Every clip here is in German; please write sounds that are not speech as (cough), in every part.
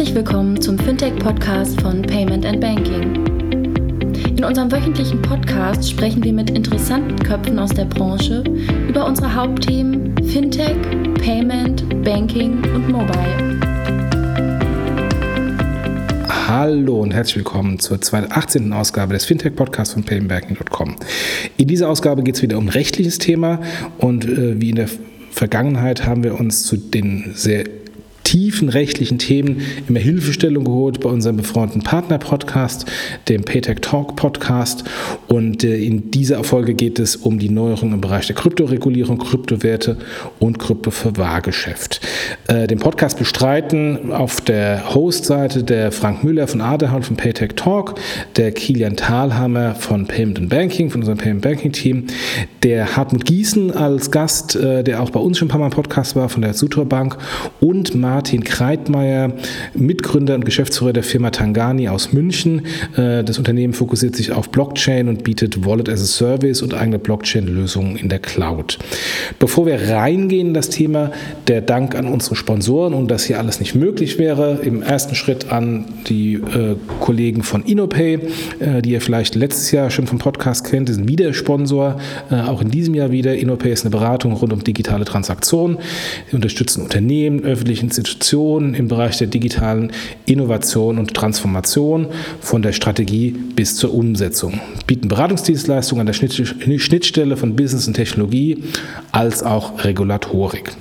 Herzlich willkommen zum Fintech-Podcast von Payment and Banking. In unserem wöchentlichen Podcast sprechen wir mit interessanten Köpfen aus der Branche über unsere Hauptthemen Fintech, Payment, Banking und Mobile. Hallo und herzlich willkommen zur 18. Ausgabe des Fintech-Podcasts von paymentbanking.com. In dieser Ausgabe geht es wieder um rechtliches Thema und äh, wie in der Vergangenheit haben wir uns zu den sehr tiefen rechtlichen Themen immer Hilfestellung geholt bei unserem befreundeten Partner-Podcast, dem Paytech Talk Podcast. Und äh, in dieser Folge geht es um die Neuerungen im Bereich der Kryptoregulierung, Kryptowerte und Kryptoverwahrgeschäft. Äh, den Podcast bestreiten auf der Host-Seite der Frank Müller von Aderhalt von Paytech Talk, der Kilian Thalhammer von Payment Banking, von unserem Payment Banking Team, der Hartmut Gießen als Gast, äh, der auch bei uns schon ein paar Mal im Podcast war, von der Sutor Bank und Martin Martin Kreitmeier, Mitgründer und Geschäftsführer der Firma Tangani aus München. Äh, das Unternehmen fokussiert sich auf Blockchain und bietet Wallet as a Service und eigene Blockchain-Lösungen in der Cloud. Bevor wir reingehen in das Thema, der Dank an unsere Sponsoren und dass hier alles nicht möglich wäre. Im ersten Schritt an die äh, Kollegen von InnoPay, äh, die ihr vielleicht letztes Jahr schon vom Podcast kennt, die sind wieder Sponsor, auch in diesem Jahr wieder. InnoPay ist eine Beratung rund um digitale Transaktionen. Sie unterstützen Unternehmen, öffentliche Institutionen, Institutionen im Bereich der digitalen Innovation und Transformation von der Strategie bis zur Umsetzung, bieten Beratungsdienstleistungen an der Schnittstelle von Business und Technologie als auch Regulatorik.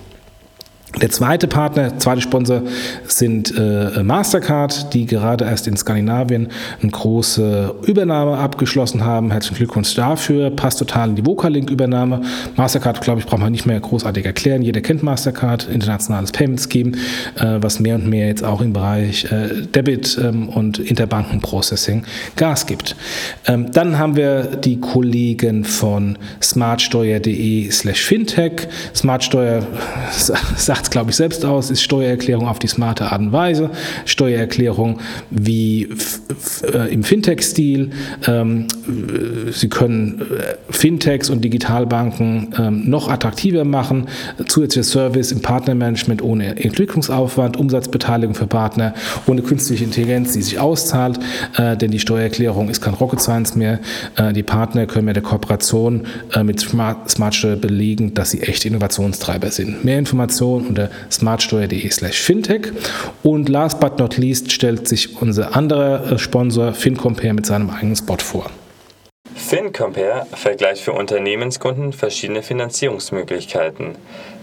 Der zweite Partner, zweite Sponsor sind äh, Mastercard, die gerade erst in Skandinavien eine große Übernahme abgeschlossen haben. Herzlichen Glückwunsch dafür. Passt total in die Vocalink-Übernahme. Mastercard, glaube ich, braucht man nicht mehr großartig erklären. Jeder kennt Mastercard, internationales Payment Scheme, äh, was mehr und mehr jetzt auch im Bereich äh, Debit ähm, und Interbankenprocessing Gas gibt. Ähm, dann haben wir die Kollegen von smartsteuer.de slash fintech. Smartsteuer (laughs) sagt sagt es, glaube ich, selbst aus, ist Steuererklärung auf die smarte Art und Weise, Steuererklärung wie äh, im Fintech-Stil. Ähm, Sie können äh, Fintechs und Digitalbanken ähm, noch attraktiver machen, zusätzlicher Service im Partnermanagement ohne Entwicklungsaufwand, Umsatzbeteiligung für Partner, ohne künstliche Intelligenz, die sich auszahlt, äh, denn die Steuererklärung ist kein Rocket Science mehr. Äh, die Partner können mit der Kooperation äh, mit Smart, Smartsteuer belegen, dass sie echt Innovationstreiber sind. Mehr Informationen unter smartsteuer.de slash fintech. Und last but not least stellt sich unser anderer äh, Sponsor FinCompare mit seinem eigenen Spot vor. FinCompare vergleicht für Unternehmenskunden verschiedene Finanzierungsmöglichkeiten.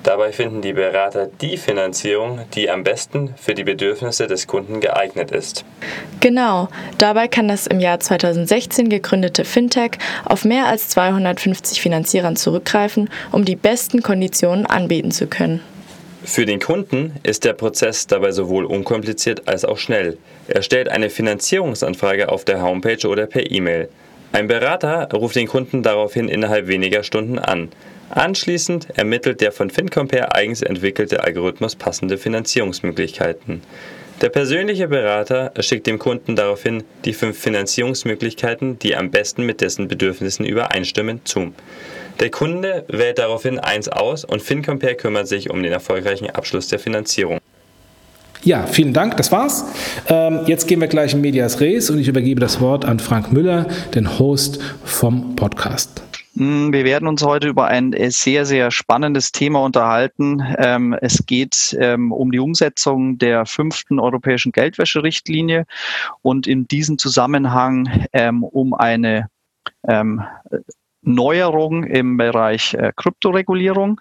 Dabei finden die Berater die Finanzierung, die am besten für die Bedürfnisse des Kunden geeignet ist. Genau, dabei kann das im Jahr 2016 gegründete Fintech auf mehr als 250 Finanzierern zurückgreifen, um die besten Konditionen anbieten zu können. Für den Kunden ist der Prozess dabei sowohl unkompliziert als auch schnell. Er stellt eine Finanzierungsanfrage auf der Homepage oder per E-Mail. Ein Berater ruft den Kunden daraufhin innerhalb weniger Stunden an. Anschließend ermittelt der von FinCompare eigens entwickelte Algorithmus passende Finanzierungsmöglichkeiten. Der persönliche Berater schickt dem Kunden daraufhin die fünf Finanzierungsmöglichkeiten, die am besten mit dessen Bedürfnissen übereinstimmen, zu. Der Kunde wählt daraufhin eins aus und FinCompare kümmert sich um den erfolgreichen Abschluss der Finanzierung. Ja, vielen Dank, das war's. Ähm, jetzt gehen wir gleich in Medias Res und ich übergebe das Wort an Frank Müller, den Host vom Podcast. Hm, wir werden uns heute über ein äh, sehr, sehr spannendes Thema unterhalten. Ähm, es geht ähm, um die Umsetzung der fünften europäischen Geldwäscherichtlinie und in diesem Zusammenhang um eine Neuerung im Bereich äh, Kryptoregulierung.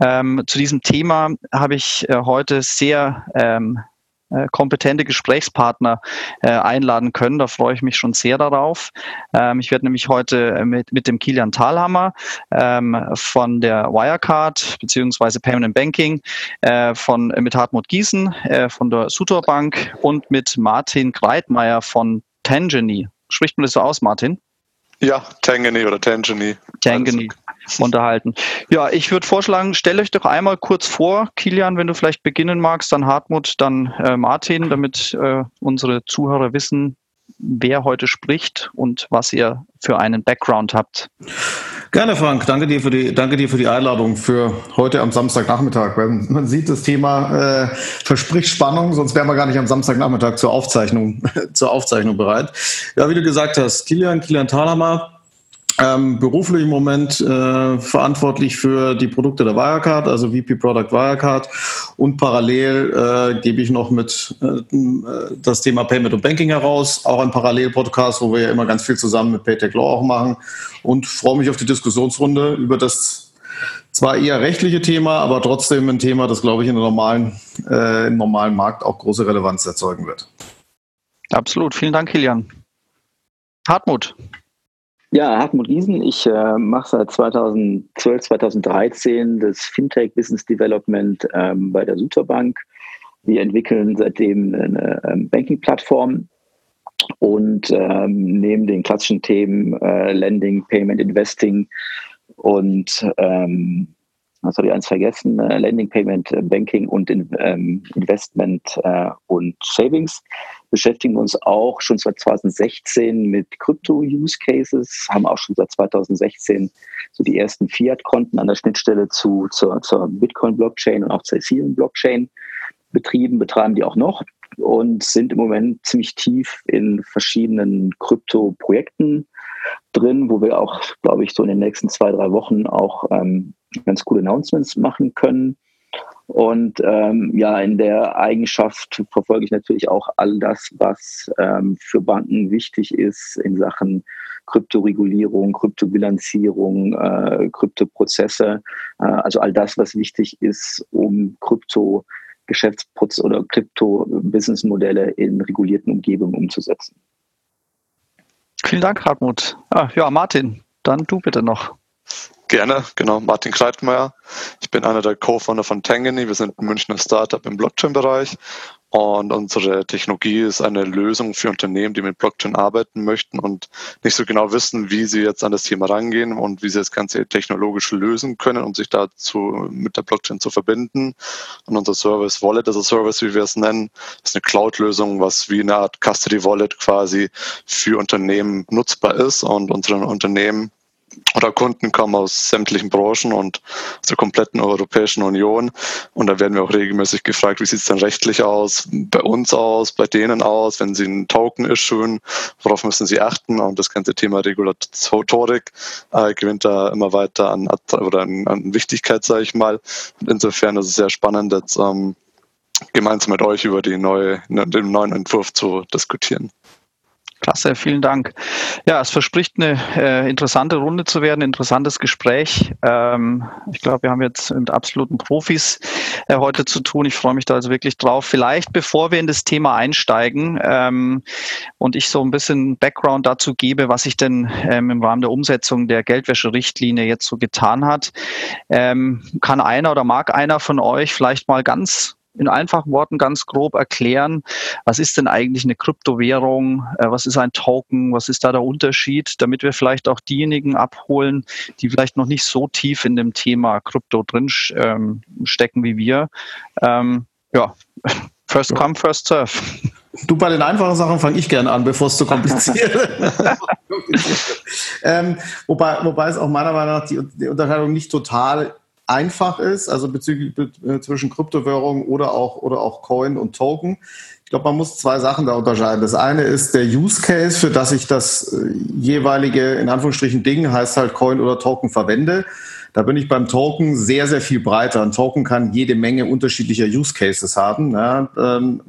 Ähm, zu diesem Thema habe ich äh, heute sehr ähm, äh, kompetente Gesprächspartner äh, einladen können. Da freue ich mich schon sehr darauf. Ähm, ich werde nämlich heute mit, mit dem Kilian Thalhammer ähm, von der Wirecard beziehungsweise Payment Banking äh, von, mit Hartmut Gießen äh, von der Sutor Bank und mit Martin Kreitmeier von Tangeny. Spricht man das so aus, Martin? Ja, Tangany oder Tangany. Tangany unterhalten. Ja, ich würde vorschlagen, stell euch doch einmal kurz vor, Kilian, wenn du vielleicht beginnen magst, dann Hartmut, dann äh, Martin, damit äh, unsere Zuhörer wissen, wer heute spricht und was ihr für einen Background habt. Gerne, Frank. Danke dir für die, danke dir für die Einladung für heute am Samstagnachmittag. Man sieht, das Thema äh, verspricht Spannung, sonst wären wir gar nicht am Samstagnachmittag zur Aufzeichnung, (laughs) zur Aufzeichnung bereit. Ja, wie du gesagt hast, Kilian, Kilian Thalhammer, ähm, beruflich im Moment äh, verantwortlich für die Produkte der Wirecard, also VP Product Wirecard. Und parallel äh, gebe ich noch mit äh, das Thema Payment und Banking heraus. Auch ein Parallel-Podcast, wo wir ja immer ganz viel zusammen mit Paytech Law auch machen. Und freue mich auf die Diskussionsrunde über das zwar eher rechtliche Thema, aber trotzdem ein Thema, das, glaube ich, in der normalen, äh, im normalen Markt auch große Relevanz erzeugen wird. Absolut. Vielen Dank, Kilian. Hartmut. Ja, Hartmut Giesen. Ich äh, mache seit 2012, 2013 das Fintech Business Development ähm, bei der Superbank. Wir entwickeln seitdem eine ähm, Banking-Plattform und ähm, neben den klassischen Themen äh, Lending, Payment, Investing und ähm, was habe ich eins vergessen? Äh, Lending, Payment, äh, Banking und ähm, Investment äh, und Savings. Beschäftigen uns auch schon seit 2016 mit Krypto-Use-Cases, haben auch schon seit 2016 so die ersten Fiat-Konten an der Schnittstelle zu, zur, zur Bitcoin-Blockchain und auch zur Ethereum-Blockchain betrieben, betreiben die auch noch und sind im Moment ziemlich tief in verschiedenen Krypto-Projekten drin, wo wir auch, glaube ich, so in den nächsten zwei, drei Wochen auch ähm, ganz coole Announcements machen können. Und ähm, ja, in der Eigenschaft verfolge ich natürlich auch all das, was ähm, für Banken wichtig ist in Sachen Kryptoregulierung, Kryptobilanzierung, äh, Kryptoprozesse, äh, also all das, was wichtig ist, um Krypto Geschäftsprozesse oder Krypto-Business-Modelle in regulierten Umgebungen umzusetzen. Vielen Dank, Hartmut. Ah, ja, Martin, dann du bitte noch. Gerne, genau. Martin Kreitmeier. Ich bin einer der Co-Founder von Tangany. Wir sind ein Münchner Startup im Blockchain-Bereich und unsere Technologie ist eine Lösung für Unternehmen, die mit Blockchain arbeiten möchten und nicht so genau wissen, wie sie jetzt an das Thema rangehen und wie sie das Ganze technologisch lösen können, um sich dazu mit der Blockchain zu verbinden. Und unser Service Wallet as a Service, wie wir es nennen, ist eine Cloud-Lösung, was wie eine Art Custody Wallet quasi für Unternehmen nutzbar ist und unsere Unternehmen oder Kunden kommen aus sämtlichen Branchen und aus der kompletten Europäischen Union. Und da werden wir auch regelmäßig gefragt, wie sieht es denn rechtlich aus, bei uns aus, bei denen aus, wenn sie ein Token issuen, worauf müssen sie achten? Und das ganze Thema Regulatorik äh, gewinnt da immer weiter an, oder an, an Wichtigkeit, sage ich mal. Und insofern ist es sehr spannend, jetzt ähm, gemeinsam mit euch über die neue, den neuen Entwurf zu diskutieren. Klasse, vielen Dank. Ja, es verspricht eine äh, interessante Runde zu werden, interessantes Gespräch. Ähm, ich glaube, wir haben jetzt mit absoluten Profis äh, heute zu tun. Ich freue mich da also wirklich drauf. Vielleicht, bevor wir in das Thema einsteigen ähm, und ich so ein bisschen Background dazu gebe, was sich denn ähm, im Rahmen der Umsetzung der Geldwäscherichtlinie jetzt so getan hat, ähm, kann einer oder mag einer von euch vielleicht mal ganz in einfachen Worten ganz grob erklären, was ist denn eigentlich eine Kryptowährung, äh, was ist ein Token, was ist da der Unterschied, damit wir vielleicht auch diejenigen abholen, die vielleicht noch nicht so tief in dem Thema Krypto drin ähm, stecken wie wir. Ähm, ja, (laughs) first come, first serve. Du, bei den einfachen Sachen fange ich gerne an, bevor es zu kompliziert (laughs) (laughs) ähm, wobei, wobei es auch meiner Meinung nach die, die Unterscheidung nicht total einfach ist, also bezüglich äh, zwischen Kryptowährung oder auch, oder auch Coin und Token. Ich glaube, man muss zwei Sachen da unterscheiden. Das eine ist der Use Case, für das ich das äh, jeweilige, in Anführungsstrichen, Ding, heißt halt Coin oder Token verwende. Da bin ich beim Token sehr, sehr viel breiter. Ein Token kann jede Menge unterschiedlicher Use Cases haben. Ja, ähm,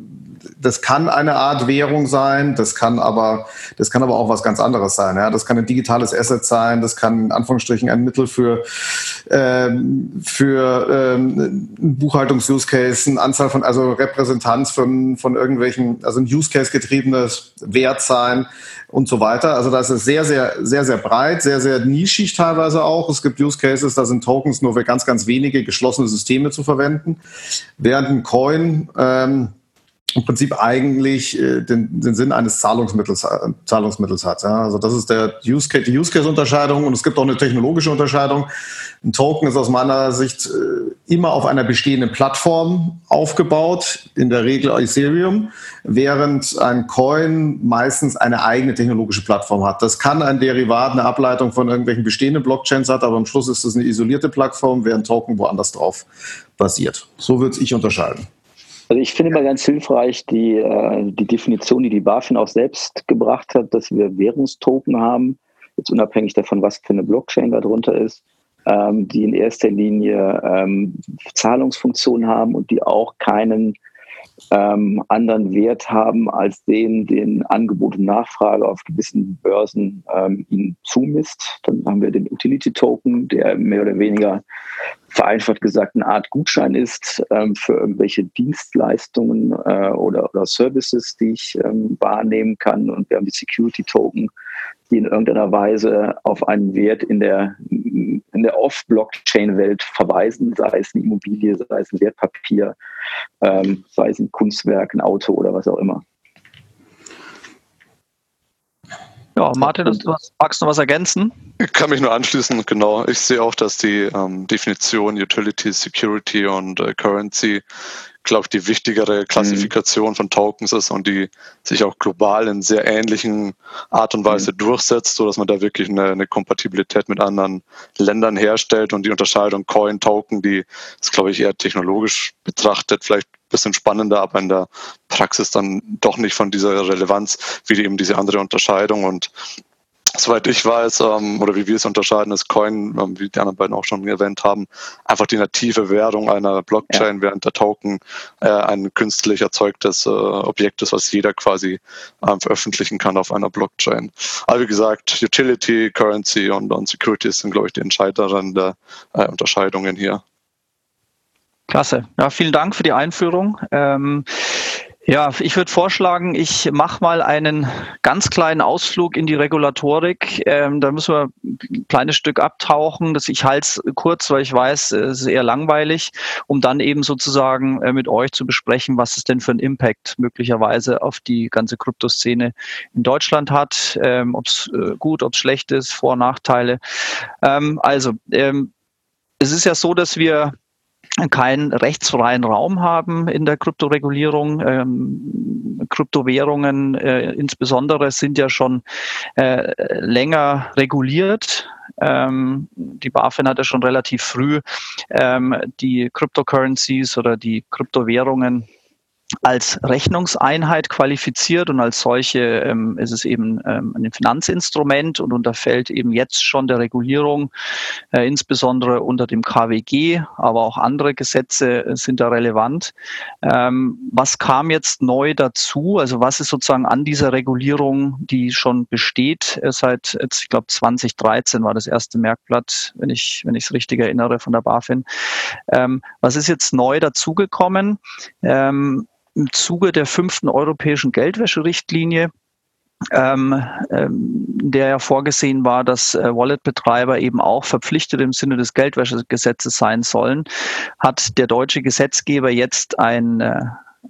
das kann eine Art Währung sein, das kann aber, das kann aber auch was ganz anderes sein. Ja? Das kann ein digitales Asset sein, das kann in Anführungsstrichen ein Mittel für, ähm, für ähm, Buchhaltungs-Use Case, eine Anzahl von, also Repräsentanz von, von irgendwelchen, also ein Use Case getriebenes Wert sein und so weiter. Also das ist sehr, sehr, sehr, sehr breit, sehr, sehr nischig teilweise auch. Es gibt Use Cases, da sind Tokens nur für ganz, ganz wenige geschlossene Systeme zu verwenden, während ein Coin ähm, im Prinzip eigentlich äh, den, den Sinn eines Zahlungsmittels, äh, Zahlungsmittels hat. Ja? Also das ist der Use Case, die Use Case Unterscheidung und es gibt auch eine technologische Unterscheidung. Ein Token ist aus meiner Sicht äh, immer auf einer bestehenden Plattform aufgebaut, in der Regel Ethereum, während ein Coin meistens eine eigene technologische Plattform hat. Das kann ein Derivat, eine Ableitung von irgendwelchen bestehenden Blockchains hat, aber am Schluss ist es eine isolierte Plattform, während Token woanders drauf basiert. So würde ich unterscheiden. Also ich finde mal ganz hilfreich die, äh, die Definition, die die BaFin auch selbst gebracht hat, dass wir Währungstoken haben, jetzt unabhängig davon, was für eine Blockchain darunter ist, ähm, die in erster Linie ähm, Zahlungsfunktionen haben und die auch keinen ähm, anderen Wert haben als den, den Angebot und Nachfrage auf gewissen Börsen ihnen zumisst. Dann haben wir den Utility Token, der mehr oder weniger vereinfacht gesagt eine Art Gutschein ist ähm, für irgendwelche Dienstleistungen äh, oder, oder Services, die ich ähm, wahrnehmen kann. Und wir haben die Security Token, die in irgendeiner Weise auf einen Wert in der, in der Off-Blockchain-Welt verweisen, sei es eine Immobilie, sei es ein Wertpapier, ähm, sei es ein Kunstwerk, ein Auto oder was auch immer. Ja, Martin, du magst du noch was ergänzen? Ich kann mich nur anschließen, genau. Ich sehe auch, dass die ähm, Definition Utility, Security und äh, Currency glaube ich, die wichtigere Klassifikation mhm. von Tokens ist und die sich auch global in sehr ähnlichen Art und Weise mhm. durchsetzt, so dass man da wirklich eine, eine, Kompatibilität mit anderen Ländern herstellt und die Unterscheidung Coin, Token, die ist, glaube ich, eher technologisch betrachtet, vielleicht ein bisschen spannender, aber in der Praxis dann doch nicht von dieser Relevanz wie eben diese andere Unterscheidung und Soweit ich weiß, ähm, oder wie wir es unterscheiden, ist Coin, ähm, wie die anderen beiden auch schon erwähnt haben, einfach die native Währung einer Blockchain, ja. während der Token äh, ein künstlich erzeugtes äh, Objekt ist, was jeder quasi ähm, veröffentlichen kann auf einer Blockchain. Aber wie gesagt, Utility, Currency und, und Security sind, glaube ich, die entscheidenden äh, Unterscheidungen hier. Klasse. Ja, vielen Dank für die Einführung. Ähm, ja, ich würde vorschlagen, ich mache mal einen ganz kleinen Ausflug in die Regulatorik. Ähm, da müssen wir ein kleines Stück abtauchen. Das, ich halte es kurz, weil ich weiß, es ist eher langweilig, um dann eben sozusagen äh, mit euch zu besprechen, was es denn für einen Impact möglicherweise auf die ganze Kryptoszene in Deutschland hat, ähm, ob es äh, gut, ob es schlecht ist, Vor- und Nachteile. Ähm, also, ähm, es ist ja so, dass wir keinen rechtsfreien Raum haben in der Kryptoregulierung. Ähm, Kryptowährungen äh, insbesondere sind ja schon äh, länger reguliert. Ähm, die BaFin hat ja schon relativ früh ähm, die Cryptocurrencies oder die Kryptowährungen als Rechnungseinheit qualifiziert und als solche ähm, ist es eben ähm, ein Finanzinstrument und unterfällt eben jetzt schon der Regulierung, äh, insbesondere unter dem KWG, aber auch andere Gesetze sind da relevant. Ähm, was kam jetzt neu dazu? Also was ist sozusagen an dieser Regulierung, die schon besteht äh, seit jetzt, ich glaube 2013 war das erste Merkblatt, wenn ich wenn ich es richtig erinnere von der BaFin. Ähm, was ist jetzt neu dazugekommen? Im Zuge der fünften europäischen Geldwäscherichtlinie ähm, ähm, der ja vorgesehen war, dass äh, Wallet-Betreiber eben auch verpflichtet im Sinne des Geldwäschegesetzes sein sollen, hat der deutsche Gesetzgeber jetzt ein äh,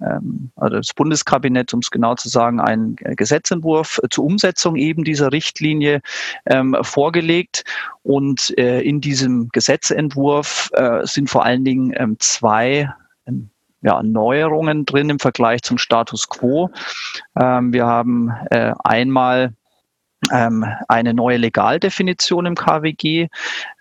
ähm, also das Bundeskabinett, um es genau zu sagen, einen Gesetzentwurf zur Umsetzung eben dieser Richtlinie ähm, vorgelegt. Und äh, in diesem Gesetzentwurf äh, sind vor allen Dingen ähm, zwei ähm, ja, Neuerungen drin im Vergleich zum Status quo. Ähm, wir haben äh, einmal ähm, eine neue Legaldefinition im KWG,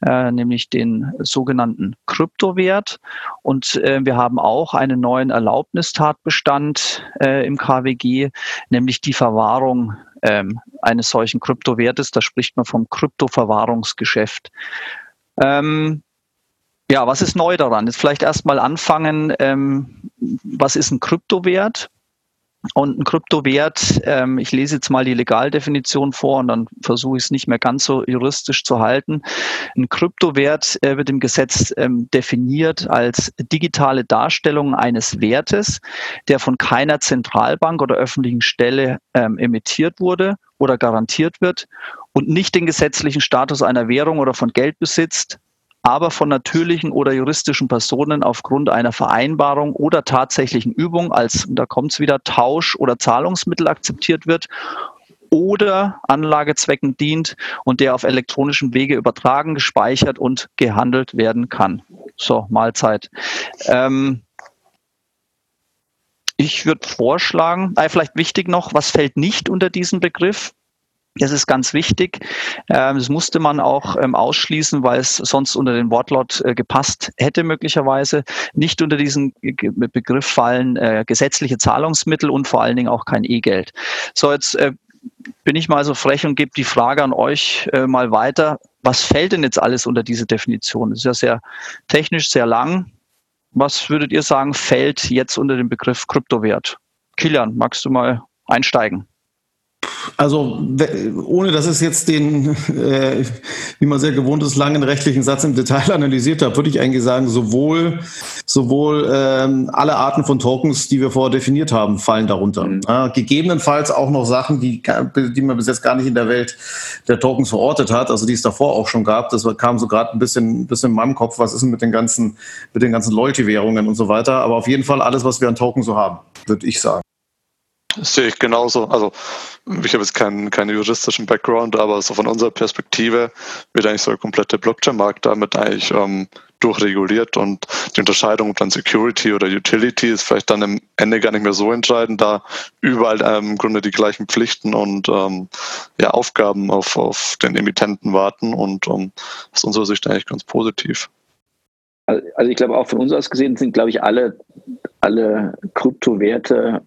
äh, nämlich den sogenannten Kryptowert. Und äh, wir haben auch einen neuen Erlaubnistatbestand äh, im KWG, nämlich die Verwahrung ähm, eines solchen Kryptowertes. Da spricht man vom Kryptoverwahrungsgeschäft. Ähm, ja, was ist neu daran? Jetzt vielleicht erstmal anfangen, ähm, was ist ein Kryptowert? Und ein Kryptowert, ähm, ich lese jetzt mal die Legaldefinition vor und dann versuche ich es nicht mehr ganz so juristisch zu halten. Ein Kryptowert äh, wird im Gesetz ähm, definiert als digitale Darstellung eines Wertes, der von keiner Zentralbank oder öffentlichen Stelle ähm, emittiert wurde oder garantiert wird und nicht den gesetzlichen Status einer Währung oder von Geld besitzt, aber von natürlichen oder juristischen Personen aufgrund einer Vereinbarung oder tatsächlichen Übung als, da kommt es wieder, Tausch oder Zahlungsmittel akzeptiert wird oder Anlagezwecken dient und der auf elektronischem Wege übertragen, gespeichert und gehandelt werden kann. So, Mahlzeit. Ähm, ich würde vorschlagen, äh, vielleicht wichtig noch, was fällt nicht unter diesen Begriff? Das ist ganz wichtig. Ähm, das musste man auch ähm, ausschließen, weil es sonst unter den Wortlaut äh, gepasst hätte möglicherweise. Nicht unter diesen Begriff fallen äh, gesetzliche Zahlungsmittel und vor allen Dingen auch kein E-Geld. So, jetzt äh, bin ich mal so frech und gebe die Frage an euch mal weiter. Was fällt denn jetzt alles unter diese Definition? Das ist ja sehr technisch, sehr lang. Was würdet ihr sagen, fällt jetzt unter den Begriff Kryptowert? Kilian, magst du mal einsteigen? Also ohne dass es jetzt den, äh, wie man sehr gewohnt ist, langen rechtlichen Satz im Detail (laughs) analysiert hat, würde ich eigentlich sagen, sowohl, sowohl ähm, alle Arten von Tokens, die wir vorher definiert haben, fallen darunter. Mhm. Ja, gegebenenfalls auch noch Sachen, die, die man bis jetzt gar nicht in der Welt der Tokens verortet hat, also die es davor auch schon gab. Das kam so gerade ein bisschen, ein bisschen in meinem Kopf, was ist denn mit den ganzen, mit den ganzen Loyalty-Währungen und so weiter. Aber auf jeden Fall alles, was wir an Token so haben, würde ich sagen. Das sehe ich genauso. Also ich habe jetzt keinen, keinen juristischen Background, aber so von unserer Perspektive wird eigentlich so der komplette Blockchain-Markt damit eigentlich ähm, durchreguliert und die Unterscheidung dann Security oder Utility ist vielleicht dann am Ende gar nicht mehr so entscheidend, da überall ähm, im Grunde die gleichen Pflichten und ähm, ja, Aufgaben auf, auf den Emittenten warten und ähm, aus unserer Sicht eigentlich ganz positiv. Also ich glaube auch von uns aus gesehen sind, glaube ich, alle, alle Kryptowerte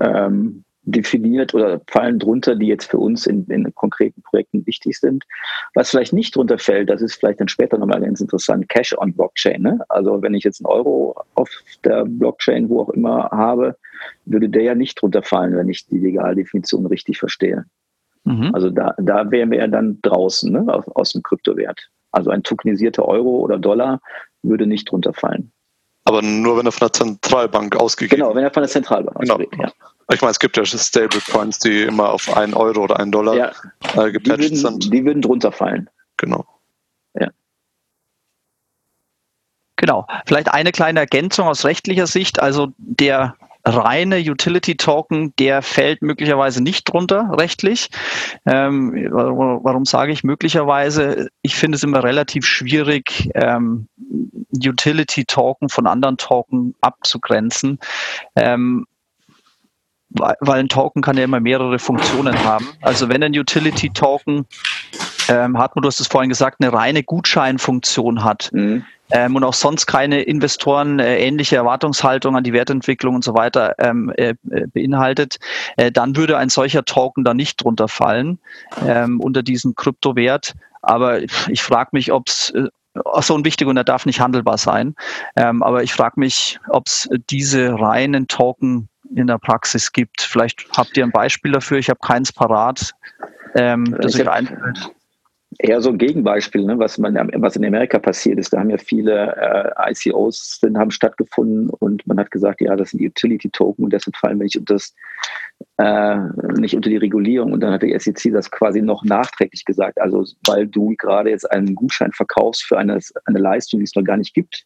ähm, definiert oder fallen drunter, die jetzt für uns in, in, konkreten Projekten wichtig sind. Was vielleicht nicht drunter fällt, das ist vielleicht dann später nochmal ganz interessant, Cash on Blockchain. Ne? Also wenn ich jetzt einen Euro auf der Blockchain, wo auch immer habe, würde der ja nicht drunter fallen, wenn ich die Legaldefinition richtig verstehe. Mhm. Also da, da wären wir ja dann draußen ne, aus, aus dem Kryptowert. Also ein tokenisierter Euro oder Dollar würde nicht drunter fallen. Aber nur wenn er von der Zentralbank ausgegeben wird. Genau, wenn er von der Zentralbank genau. ausgeht, ja. Ich meine, es gibt ja Stablecoins, die immer auf einen Euro oder einen Dollar ja. äh, gepatcht die würden, sind. Die würden drunter fallen. Genau. Ja. Genau. Vielleicht eine kleine Ergänzung aus rechtlicher Sicht. Also der reine Utility Token, der fällt möglicherweise nicht drunter rechtlich. Ähm, warum, warum, sage ich möglicherweise? Ich finde es immer relativ schwierig, ähm, Utility Token von anderen Token abzugrenzen. Ähm, weil ein Token kann ja immer mehrere Funktionen haben. Also wenn ein Utility Token, ähm, Hartmut, du hast es vorhin gesagt, eine reine Gutscheinfunktion hat, mhm ähm, und auch sonst keine Investoren äh, ähnliche Erwartungshaltung an die Wertentwicklung und so weiter ähm, äh, äh, beinhaltet, äh, dann würde ein solcher Token da nicht drunter fallen ähm, unter diesen Kryptowert. Aber ich frage mich, ob es äh, so ein wichtig und er darf nicht handelbar sein. Ähm, aber ich frage mich, ob es diese reinen Token in der Praxis gibt. Vielleicht habt ihr ein Beispiel dafür. Ich habe keins parat, ähm, das euch einfällt eher so ein Gegenbeispiel, ne, was, man, was in Amerika passiert ist. Da haben ja viele äh, ICOs sind, haben stattgefunden und man hat gesagt, ja, das sind Utility-Token und deshalb fallen wir nicht unter, das, äh, nicht unter die Regulierung. Und dann hat die SEC das quasi noch nachträglich gesagt. Also weil du gerade jetzt einen Gutschein verkaufst für eine, eine Leistung, die es noch gar nicht gibt,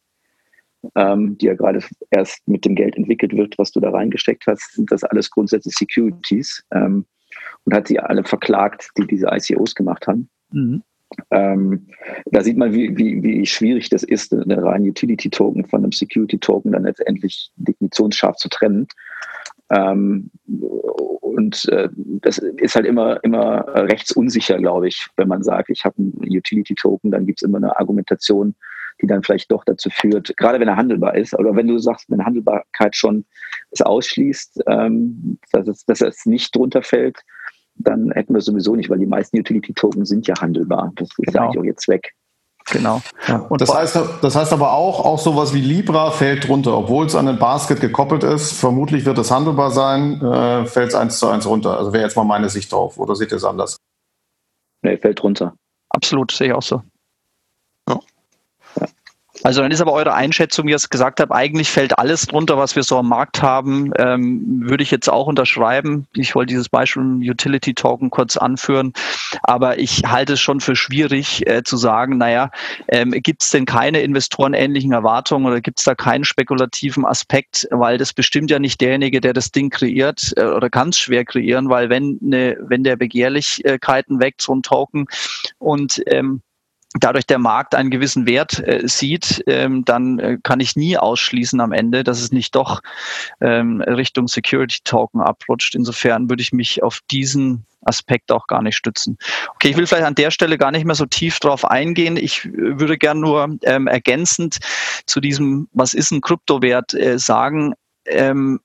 ähm, die ja gerade erst mit dem Geld entwickelt wird, was du da reingesteckt hast, sind das alles grundsätzlich Securities. Ähm, und hat sie alle verklagt, die diese ICOs gemacht haben. Mhm. Ähm, da sieht man, wie, wie, wie schwierig das ist, eine reine Utility-Token von einem Security-Token dann letztendlich definitionsscharf zu trennen. Ähm, und äh, das ist halt immer, immer rechtsunsicher, glaube ich, wenn man sagt, ich habe einen Utility-Token, dann gibt es immer eine Argumentation, die dann vielleicht doch dazu führt, gerade wenn er handelbar ist, oder wenn du sagst, wenn Handelbarkeit schon es ausschließt, ähm, dass, es, dass es nicht drunter fällt, dann hätten wir sowieso nicht, weil die meisten Utility-Token sind ja handelbar. Das ist genau. eigentlich auch ihr Zweck. Genau. Ja. das, heißt, das heißt aber auch, auch sowas wie Libra fällt drunter. Obwohl es an den Basket gekoppelt ist, vermutlich wird es handelbar sein, äh, fällt es eins zu eins runter. Also wäre jetzt mal meine Sicht drauf. Oder seht ihr es anders? Nee, fällt runter. Absolut, sehe ich auch so. Also dann ist aber eure Einschätzung, wie ich es gesagt habe, eigentlich fällt alles drunter, was wir so am Markt haben, ähm, würde ich jetzt auch unterschreiben. Ich wollte dieses Beispiel Utility Token kurz anführen, aber ich halte es schon für schwierig äh, zu sagen, naja, ähm, gibt es denn keine investorenähnlichen Erwartungen oder gibt es da keinen spekulativen Aspekt, weil das bestimmt ja nicht derjenige, der das Ding kreiert äh, oder kann es schwer kreieren, weil wenn, ne, wenn der Begehrlichkeiten weckt, so ein Token und ähm, dadurch der Markt einen gewissen Wert äh, sieht, ähm, dann äh, kann ich nie ausschließen am Ende, dass es nicht doch ähm, Richtung Security Token abrutscht. Insofern würde ich mich auf diesen Aspekt auch gar nicht stützen. Okay, ich will vielleicht an der Stelle gar nicht mehr so tief drauf eingehen. Ich äh, würde gern nur ähm, ergänzend zu diesem, was ist ein Kryptowert, äh, sagen, ähm,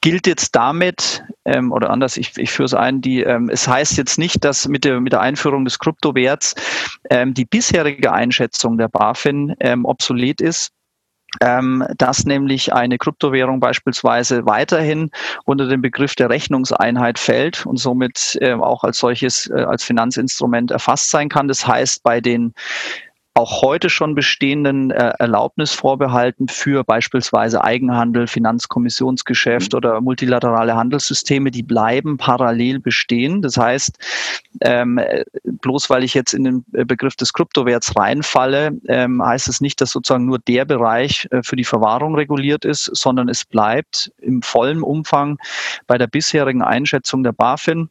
gilt jetzt damit, ähm, oder anders, ich, ich führe es ein, die, ähm, es heißt jetzt nicht, dass mit der, mit der Einführung des Kryptowerts ähm, die bisherige Einschätzung der BaFin ähm, obsolet ist. Ähm, dass nämlich eine Kryptowährung beispielsweise weiterhin unter den Begriff der Rechnungseinheit fällt und somit äh, auch als solches, äh, als Finanzinstrument erfasst sein kann. Das heißt, bei den auch heute schon bestehenden äh, Erlaubnisvorbehalten für beispielsweise Eigenhandel, Finanzkommissionsgeschäft mhm. oder multilaterale Handelssysteme, die bleiben parallel bestehen. Das heißt, ähm, bloß weil ich jetzt in den Begriff des Kryptowerts reinfalle, ähm, heißt es nicht, dass sozusagen nur der Bereich äh, für die Verwahrung reguliert ist, sondern es bleibt im vollen Umfang bei der bisherigen Einschätzung der BaFin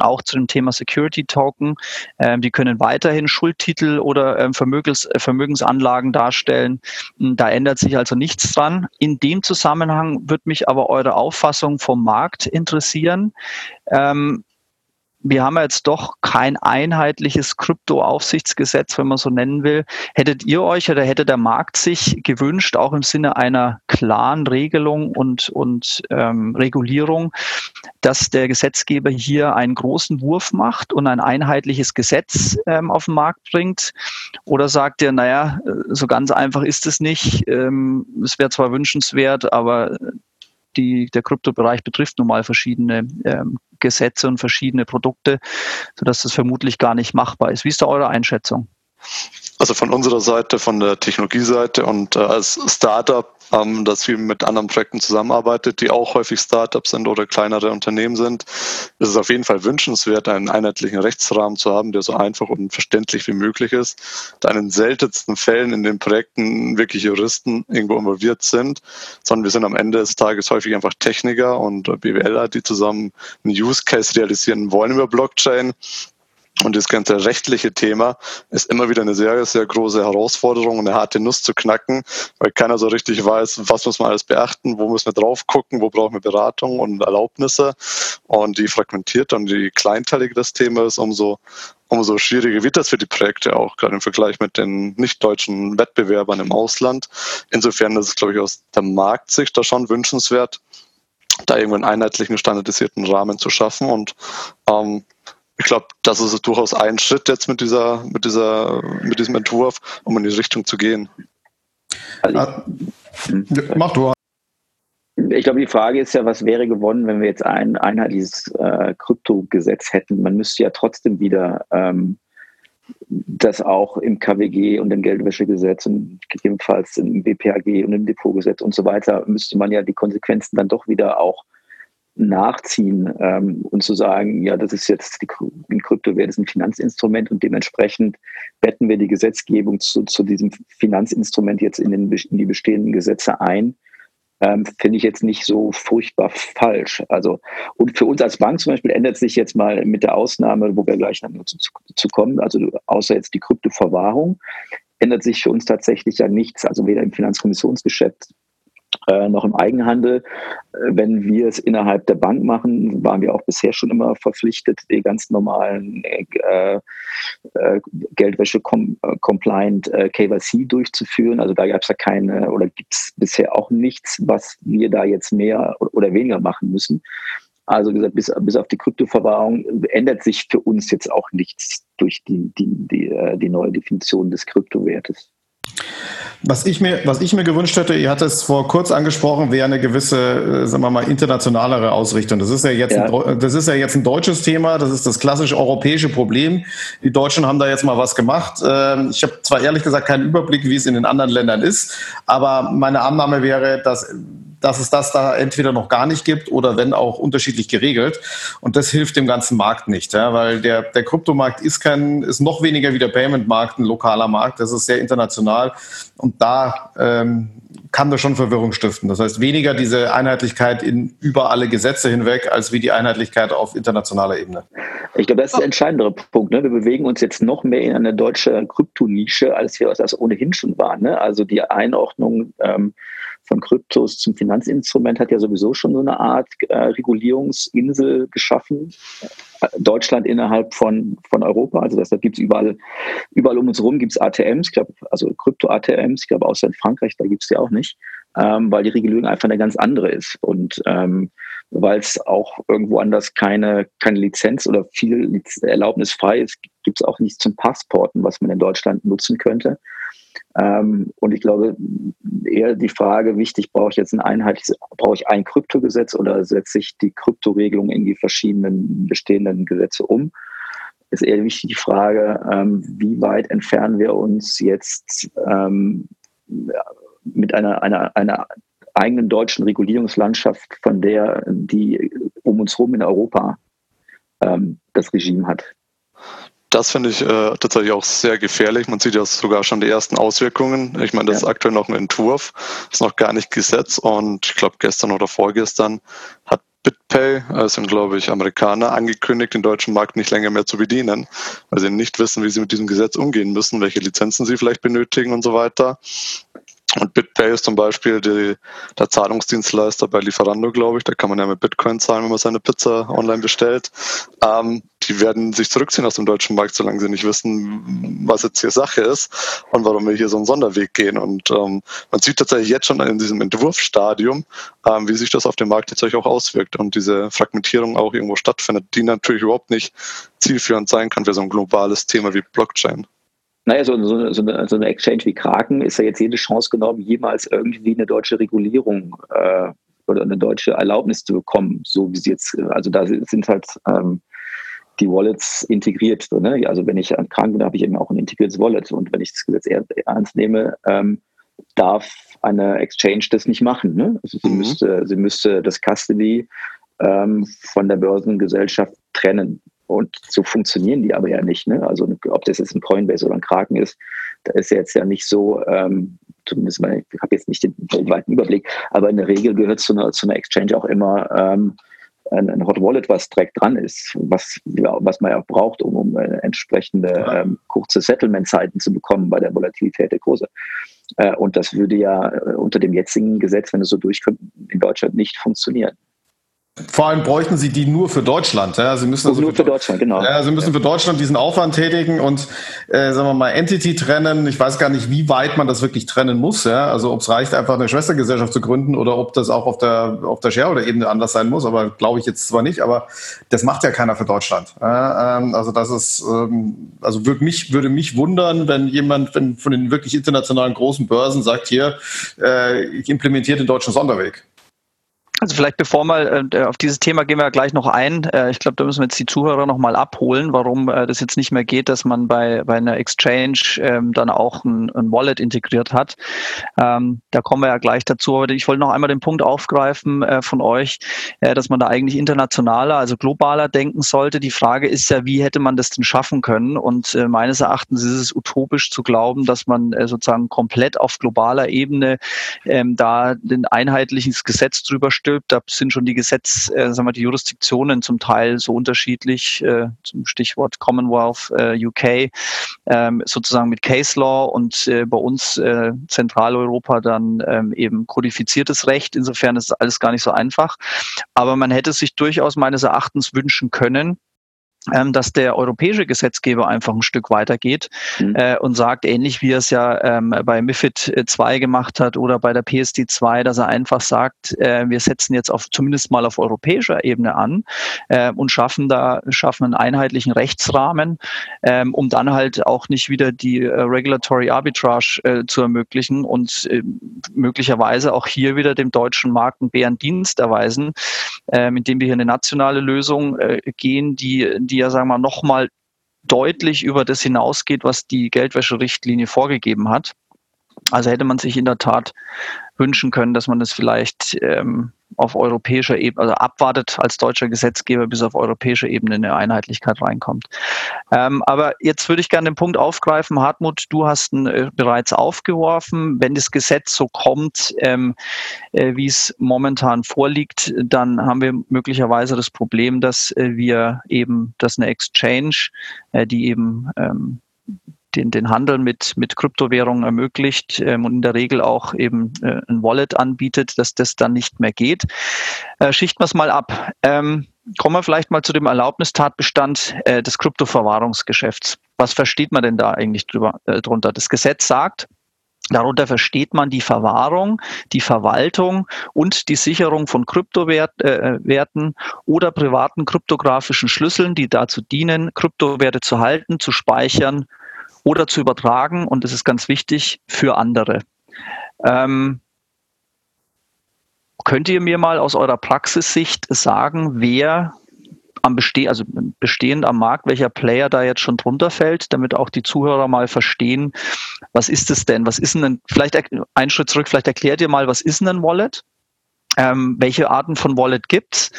auch zu dem Thema Security Token. Ähm, die können weiterhin Schuldtitel oder ähm, Vermögens, äh, Vermögensanlagen darstellen. Hm, da ändert sich also nichts dran. In dem Zusammenhang wird mich aber eure Auffassung vom Markt interessieren. Ähm, wir haben jetzt doch kein einheitliches Kryptoaufsichtsgesetz, wenn man so nennen will. Hättet ihr euch oder hätte der Markt sich gewünscht, auch im Sinne einer klaren Regelung und, und ähm, Regulierung, dass der Gesetzgeber hier einen großen Wurf macht und ein einheitliches Gesetz ähm, auf den Markt bringt? Oder sagt ihr, naja, so ganz einfach ist es nicht. Ähm, es wäre zwar wünschenswert, aber die, der Kryptobereich betrifft nun mal verschiedene ähm, Gesetze und verschiedene Produkte, sodass das vermutlich gar nicht machbar ist. Wie ist da eure Einschätzung? Also von unserer Seite, von der Technologieseite und äh, als Startup, ähm, dass wir mit anderen Projekten zusammenarbeitet, die auch häufig Startups sind oder kleinere Unternehmen sind, ist es auf jeden Fall wünschenswert, einen einheitlichen Rechtsrahmen zu haben, der so einfach und verständlich wie möglich ist. Da in den seltensten Fällen in den Projekten wirklich Juristen irgendwo involviert sind, sondern wir sind am Ende des Tages häufig einfach Techniker und BWLer, die zusammen einen Use Case realisieren wollen über Blockchain und das ganze rechtliche Thema ist immer wieder eine sehr, sehr große Herausforderung, eine harte Nuss zu knacken, weil keiner so richtig weiß, was muss man alles beachten, wo müssen wir drauf gucken, wo brauchen wir Beratung und Erlaubnisse. Und je fragmentierter und je kleinteiliger das Thema ist, umso, umso schwieriger wird das für die Projekte auch, gerade im Vergleich mit den nicht-deutschen Wettbewerbern im Ausland. Insofern ist es, glaube ich, aus der Marktsicht da schon wünschenswert, da irgendwo einen einheitlichen, standardisierten Rahmen zu schaffen und ähm, ich glaube, das ist durchaus ein Schritt jetzt mit dieser, mit dieser, mit diesem Entwurf, um in die Richtung zu gehen. Also, mach du. Ich glaube, die Frage ist ja, was wäre gewonnen, wenn wir jetzt ein einheitliches äh, Kryptogesetz hätten? Man müsste ja trotzdem wieder ähm, das auch im KWG und im Geldwäschegesetz und gegebenenfalls im BPAG und im Depotgesetz und so weiter, müsste man ja die Konsequenzen dann doch wieder auch nachziehen ähm, und zu sagen, ja, das ist jetzt die, die Kryptowert ist ein Finanzinstrument und dementsprechend betten wir die Gesetzgebung zu, zu diesem Finanzinstrument jetzt in, den, in die bestehenden Gesetze ein, ähm, finde ich jetzt nicht so furchtbar falsch. Also und für uns als Bank zum Beispiel ändert sich jetzt mal mit der Ausnahme, wo wir gleich noch zu, zu kommen, also außer jetzt die Kryptoverwahrung, ändert sich für uns tatsächlich ja nichts, also weder im Finanzkommissionsgeschäft äh, noch im Eigenhandel. Äh, wenn wir es innerhalb der Bank machen, waren wir auch bisher schon immer verpflichtet, die ganz normalen äh, äh, Geldwäsche-compliant äh, KYC durchzuführen. Also da gab es ja keine oder gibt es bisher auch nichts, was wir da jetzt mehr oder weniger machen müssen. Also gesagt, bis, bis auf die Kryptoverwahrung ändert sich für uns jetzt auch nichts durch die, die, die, die neue Definition des Kryptowertes. Was ich mir, was ich mir gewünscht hätte, ihr hattet es vor kurz angesprochen, wäre eine gewisse, äh, sagen wir mal, internationalere Ausrichtung. Das ist ja jetzt, ja. Ein, das ist ja jetzt ein deutsches Thema. Das ist das klassische europäische Problem. Die Deutschen haben da jetzt mal was gemacht. Ähm, ich habe zwar ehrlich gesagt keinen Überblick, wie es in den anderen Ländern ist, aber meine Annahme wäre, dass dass es das da entweder noch gar nicht gibt oder wenn auch unterschiedlich geregelt. Und das hilft dem ganzen Markt nicht, ja, weil der, der Kryptomarkt ist kein, ist noch weniger wie der Payment-Markt, ein lokaler Markt. Das ist sehr international. Und da ähm, kann das schon Verwirrung stiften. Das heißt, weniger diese Einheitlichkeit in über alle Gesetze hinweg, als wie die Einheitlichkeit auf internationaler Ebene. Ich glaube, das ist der entscheidendere Punkt. Ne? Wir bewegen uns jetzt noch mehr in eine deutsche Kryptonische, als wir das ohnehin schon waren. Ne? Also die Einordnung ähm, von Kryptos zum Finanzinstrument hat ja sowieso schon so eine Art äh, Regulierungsinsel geschaffen. Deutschland innerhalb von, von Europa. Also deshalb gibt es überall, überall um uns herum gibt es ATMs, ich glaube, also Krypto-ATMs, ich glaube, außer in Frankreich, da gibt es die auch nicht, ähm, weil die Regulierung einfach eine ganz andere ist. Und ähm, weil es auch irgendwo anders keine, keine Lizenz oder viel Erlaubnis frei ist, gibt es auch nichts zum Passporten, was man in Deutschland nutzen könnte. Ähm, und ich glaube, eher die Frage wichtig, brauche ich jetzt ein einheitliches, brauche ich ein Kryptogesetz oder setze ich die Kryptoregelung in die verschiedenen bestehenden Gesetze um? Ist eher wichtig die Frage, ähm, wie weit entfernen wir uns jetzt ähm, mit einer, einer, einer eigenen deutschen Regulierungslandschaft von der, die um uns herum in Europa das Regime hat. Das finde ich äh, tatsächlich auch sehr gefährlich. Man sieht ja sogar schon die ersten Auswirkungen. Ich meine, das ja. ist aktuell noch ein Entwurf, ist noch gar nicht Gesetz und ich glaube gestern oder vorgestern hat BitPay, das sind glaube ich Amerikaner, angekündigt, den deutschen Markt nicht länger mehr zu bedienen, weil sie nicht wissen, wie sie mit diesem Gesetz umgehen müssen, welche Lizenzen sie vielleicht benötigen und so weiter. Und BitPay ist zum Beispiel die, der Zahlungsdienstleister bei Lieferando, glaube ich. Da kann man ja mit Bitcoin zahlen, wenn man seine Pizza online bestellt. Ähm, die werden sich zurückziehen aus dem deutschen Markt, solange sie nicht wissen, was jetzt hier Sache ist und warum wir hier so einen Sonderweg gehen. Und ähm, man sieht tatsächlich jetzt schon in diesem Entwurfsstadium, ähm, wie sich das auf den Markt tatsächlich auch auswirkt und diese Fragmentierung auch irgendwo stattfindet, die natürlich überhaupt nicht zielführend sein kann für so ein globales Thema wie Blockchain. Naja, so, so, so, eine, so eine Exchange wie Kraken ist ja jetzt jede Chance genommen, jemals irgendwie eine deutsche Regulierung äh, oder eine deutsche Erlaubnis zu bekommen, so wie sie jetzt, also da sind halt ähm, die Wallets integriert. So, ne? Also wenn ich an Kraken bin, habe ich eben auch ein integriertes Wallet und wenn ich das Gesetz ernst nehme, ähm, darf eine Exchange das nicht machen. Ne? Also sie, mhm. müsste, sie müsste das Custody ähm, von der Börsengesellschaft trennen. Und so funktionieren die aber ja nicht. Ne? Also ob das jetzt ein Coinbase oder ein Kraken ist, da ist ja jetzt ja nicht so, ähm, zumindest mal, ich habe jetzt nicht den weltweiten Überblick, aber in der Regel gehört zu einer, zu einer Exchange auch immer ähm, ein, ein, Hot Wallet, was direkt dran ist, was, ja, was man ja auch braucht, um, um äh, entsprechende ähm, kurze Settlement-Zeiten zu bekommen bei der Volatilität der Kurse. Äh, und das würde ja äh, unter dem jetzigen Gesetz, wenn es so durchkommt, in Deutschland nicht funktionieren. Vor allem bräuchten sie die nur für Deutschland. Ja? Sie müssen also nur für, für Deutschland, genau. Ja, sie müssen für Deutschland diesen Aufwand tätigen und äh, sagen wir mal Entity trennen. Ich weiß gar nicht, wie weit man das wirklich trennen muss. Ja? Also ob es reicht, einfach eine Schwestergesellschaft zu gründen oder ob das auch auf der auf der Shareholder-Ebene anders sein muss. Aber glaube ich jetzt zwar nicht. Aber das macht ja keiner für Deutschland. Ja? Ähm, also das ist ähm, also würde mich würde mich wundern, wenn jemand wenn von den wirklich internationalen großen Börsen sagt hier, äh, ich implementiere den deutschen Sonderweg. Also vielleicht bevor mal äh, auf dieses Thema gehen wir gleich noch ein. Äh, ich glaube, da müssen wir jetzt die Zuhörer noch mal abholen, warum äh, das jetzt nicht mehr geht, dass man bei, bei einer Exchange ähm, dann auch ein, ein Wallet integriert hat. Ähm, da kommen wir ja gleich dazu. Aber ich wollte noch einmal den Punkt aufgreifen äh, von euch, äh, dass man da eigentlich internationaler, also globaler denken sollte. Die Frage ist ja, wie hätte man das denn schaffen können? Und äh, meines Erachtens ist es utopisch zu glauben, dass man äh, sozusagen komplett auf globaler Ebene ähm, da ein einheitliches Gesetz drüber stellt gestülpt. Da sind schon die Gesetz, äh, sagen wir, die Jurisdiktionen zum Teil so unterschiedlich, äh, zum Stichwort Commonwealth äh, UK, ähm, sozusagen mit Case Law und äh, bei uns äh, Zentraleuropa dann ähm, eben kodifiziertes Recht. Insofern ist alles gar nicht so einfach. Aber man hätte sich durchaus meines Erachtens wünschen können, ähm, dass der europäische Gesetzgeber einfach ein Stück weitergeht mhm. äh, und sagt, ähnlich wie er es ja ähm, bei MIFID 2 gemacht hat oder bei der PSD 2, dass er einfach sagt, äh, wir setzen jetzt auf zumindest mal auf europäischer Ebene an äh, und schaffen da schaffen einen einheitlichen Rechtsrahmen, ähm, um dann halt auch nicht wieder die äh, Regulatory Arbitrage äh, zu ermöglichen und äh, möglicherweise auch hier wieder dem deutschen Markt einen Bärendienst erweisen, ähm, indem wir hier eine nationale Lösung äh, gehen, die die ja, sagen wir mal, nochmal deutlich über das hinausgeht, was die Geldwäscherichtlinie vorgegeben hat. Also hätte man sich in der Tat wünschen können, dass man das vielleicht ähm, auf europäischer Ebene, also abwartet als deutscher Gesetzgeber, bis auf europäischer Ebene eine Einheitlichkeit reinkommt. Ähm, aber jetzt würde ich gerne den Punkt aufgreifen. Hartmut, du hast ihn äh, bereits aufgeworfen. Wenn das Gesetz so kommt, ähm, äh, wie es momentan vorliegt, dann haben wir möglicherweise das Problem, dass äh, wir eben, dass eine Exchange, äh, die eben ähm, den, den Handel mit, mit Kryptowährungen ermöglicht ähm, und in der Regel auch eben äh, ein Wallet anbietet, dass das dann nicht mehr geht. Äh, schichten wir es mal ab. Ähm, kommen wir vielleicht mal zu dem Erlaubnistatbestand äh, des Kryptoverwahrungsgeschäfts. Was versteht man denn da eigentlich drüber, äh, drunter? Das Gesetz sagt, Darunter versteht man die Verwahrung, die Verwaltung und die Sicherung von Kryptowerten äh, oder privaten kryptografischen Schlüsseln, die dazu dienen, Kryptowerte zu halten, zu speichern oder zu übertragen, und das ist ganz wichtig, für andere. Ähm, könnt ihr mir mal aus eurer Praxissicht sagen, wer am Bestehen, also bestehend am Markt, welcher Player da jetzt schon drunter fällt, damit auch die Zuhörer mal verstehen, was ist es denn? Was ist denn, vielleicht einen Schritt zurück, vielleicht erklärt ihr mal, was ist denn ein Wallet? Ähm, welche Arten von Wallet gibt's?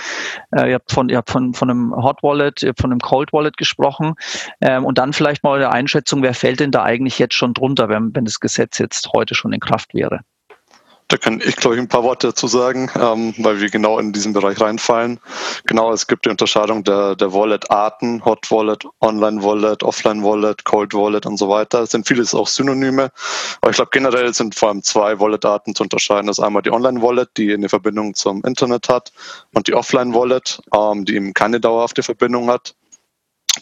Äh, ihr habt von, ihr habt von, von einem Hot Wallet, ihr habt von einem Cold Wallet gesprochen. Ähm, und dann vielleicht mal eure Einschätzung, wer fällt denn da eigentlich jetzt schon drunter, wenn, wenn das Gesetz jetzt heute schon in Kraft wäre? Da kann ich, glaube ich, ein paar Worte dazu sagen, ähm, weil wir genau in diesen Bereich reinfallen. Genau, es gibt die Unterscheidung der, der Wallet-Arten, Hot Wallet, Online Wallet, Offline Wallet, Cold Wallet und so weiter. Es sind vieles auch Synonyme. Aber ich glaube, generell sind vor allem zwei Wallet-Arten zu unterscheiden. Das ist einmal die Online Wallet, die eine Verbindung zum Internet hat und die Offline Wallet, ähm, die eben keine dauerhafte Verbindung hat.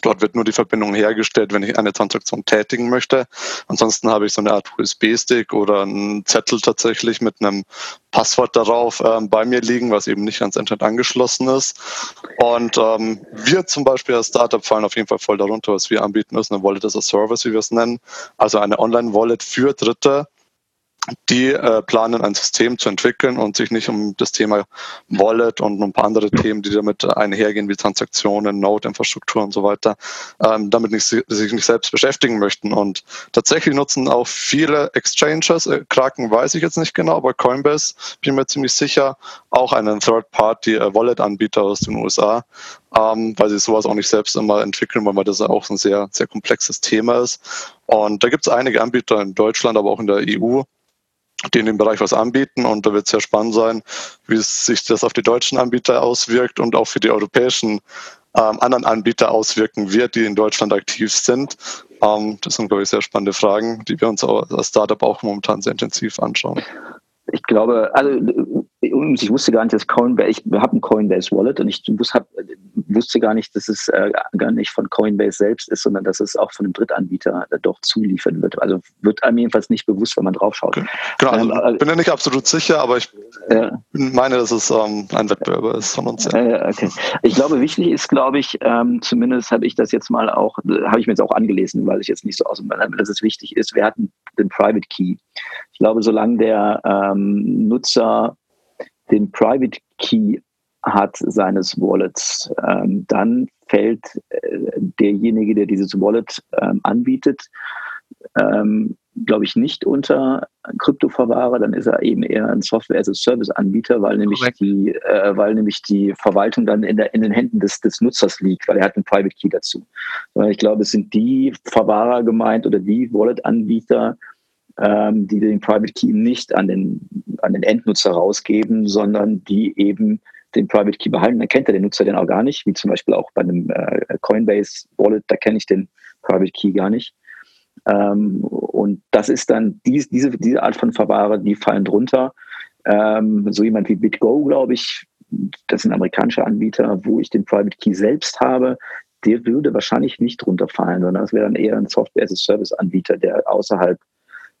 Dort wird nur die Verbindung hergestellt, wenn ich eine Transaktion tätigen möchte. Ansonsten habe ich so eine Art USB-Stick oder einen Zettel tatsächlich mit einem Passwort darauf ähm, bei mir liegen, was eben nicht ans Internet angeschlossen ist. Und ähm, wir zum Beispiel als Startup fallen auf jeden Fall voll darunter, was wir anbieten müssen, eine Wallet as a Service, wie wir es nennen. Also eine Online-Wallet für Dritte, die äh, planen, ein System zu entwickeln und sich nicht um das Thema Wallet und ein paar andere Themen, die damit einhergehen, wie Transaktionen, Node-Infrastruktur und so weiter, ähm, damit nicht, sich nicht selbst beschäftigen möchten. Und tatsächlich nutzen auch viele Exchanges, äh, Kraken weiß ich jetzt nicht genau, aber Coinbase bin mir ziemlich sicher, auch einen Third-Party-Wallet-Anbieter aus den USA, ähm, weil sie sowas auch nicht selbst immer entwickeln, weil das auch ein sehr, sehr komplexes Thema ist. Und da gibt es einige Anbieter in Deutschland, aber auch in der EU, die in dem Bereich was anbieten. Und da wird es sehr spannend sein, wie sich das auf die deutschen Anbieter auswirkt und auch für die europäischen ähm, anderen Anbieter auswirken wird, die in Deutschland aktiv sind. Ähm, das sind, glaube ich, sehr spannende Fragen, die wir uns als Startup auch momentan sehr intensiv anschauen. Ich glaube, also ich wusste gar nicht, dass Coinbase, ich habe ein Coinbase Wallet und ich wusste, gar nicht, dass es äh, gar nicht von Coinbase selbst ist, sondern dass es auch von einem Drittanbieter äh, doch zuliefern wird. Also wird einem jedenfalls nicht bewusst, wenn man draufschaut. Genau, also ähm, bin ja nicht absolut sicher, aber ich meine, dass es ähm, ein Wettbewerber ist von uns. Ja. Äh, okay. Ich glaube, wichtig ist, glaube ich, ähm, zumindest habe ich das jetzt mal auch, habe ich mir jetzt auch angelesen, weil ich jetzt nicht so aus dem dass es wichtig ist, wir hatten den Private Key. Ich glaube, solange der ähm, Nutzer den Private Key hat seines Wallets, ähm, dann fällt äh, derjenige, der dieses Wallet ähm, anbietet, ähm, glaube ich, nicht unter Kryptoverwahrer, dann ist er eben eher ein Software-as-a-Service-Anbieter, weil nämlich die, äh, weil nämlich die Verwaltung dann in, der, in den Händen des, des Nutzers liegt, weil er hat einen Private Key dazu. Ich glaube, es sind die Verwahrer gemeint oder die Wallet-Anbieter, die den Private Key nicht an den, an den Endnutzer rausgeben, sondern die eben den Private Key behalten. Dann kennt er den Nutzer den auch gar nicht, wie zum Beispiel auch bei einem äh, Coinbase Wallet, da kenne ich den Private Key gar nicht. Ähm, und das ist dann dies, diese, diese Art von Verwahrer, die fallen drunter. Ähm, so jemand wie BitGo, glaube ich, das sind amerikanische Anbieter, wo ich den Private Key selbst habe, der würde wahrscheinlich nicht runterfallen, sondern es wäre dann eher ein Software-as-a-Service-Anbieter, der außerhalb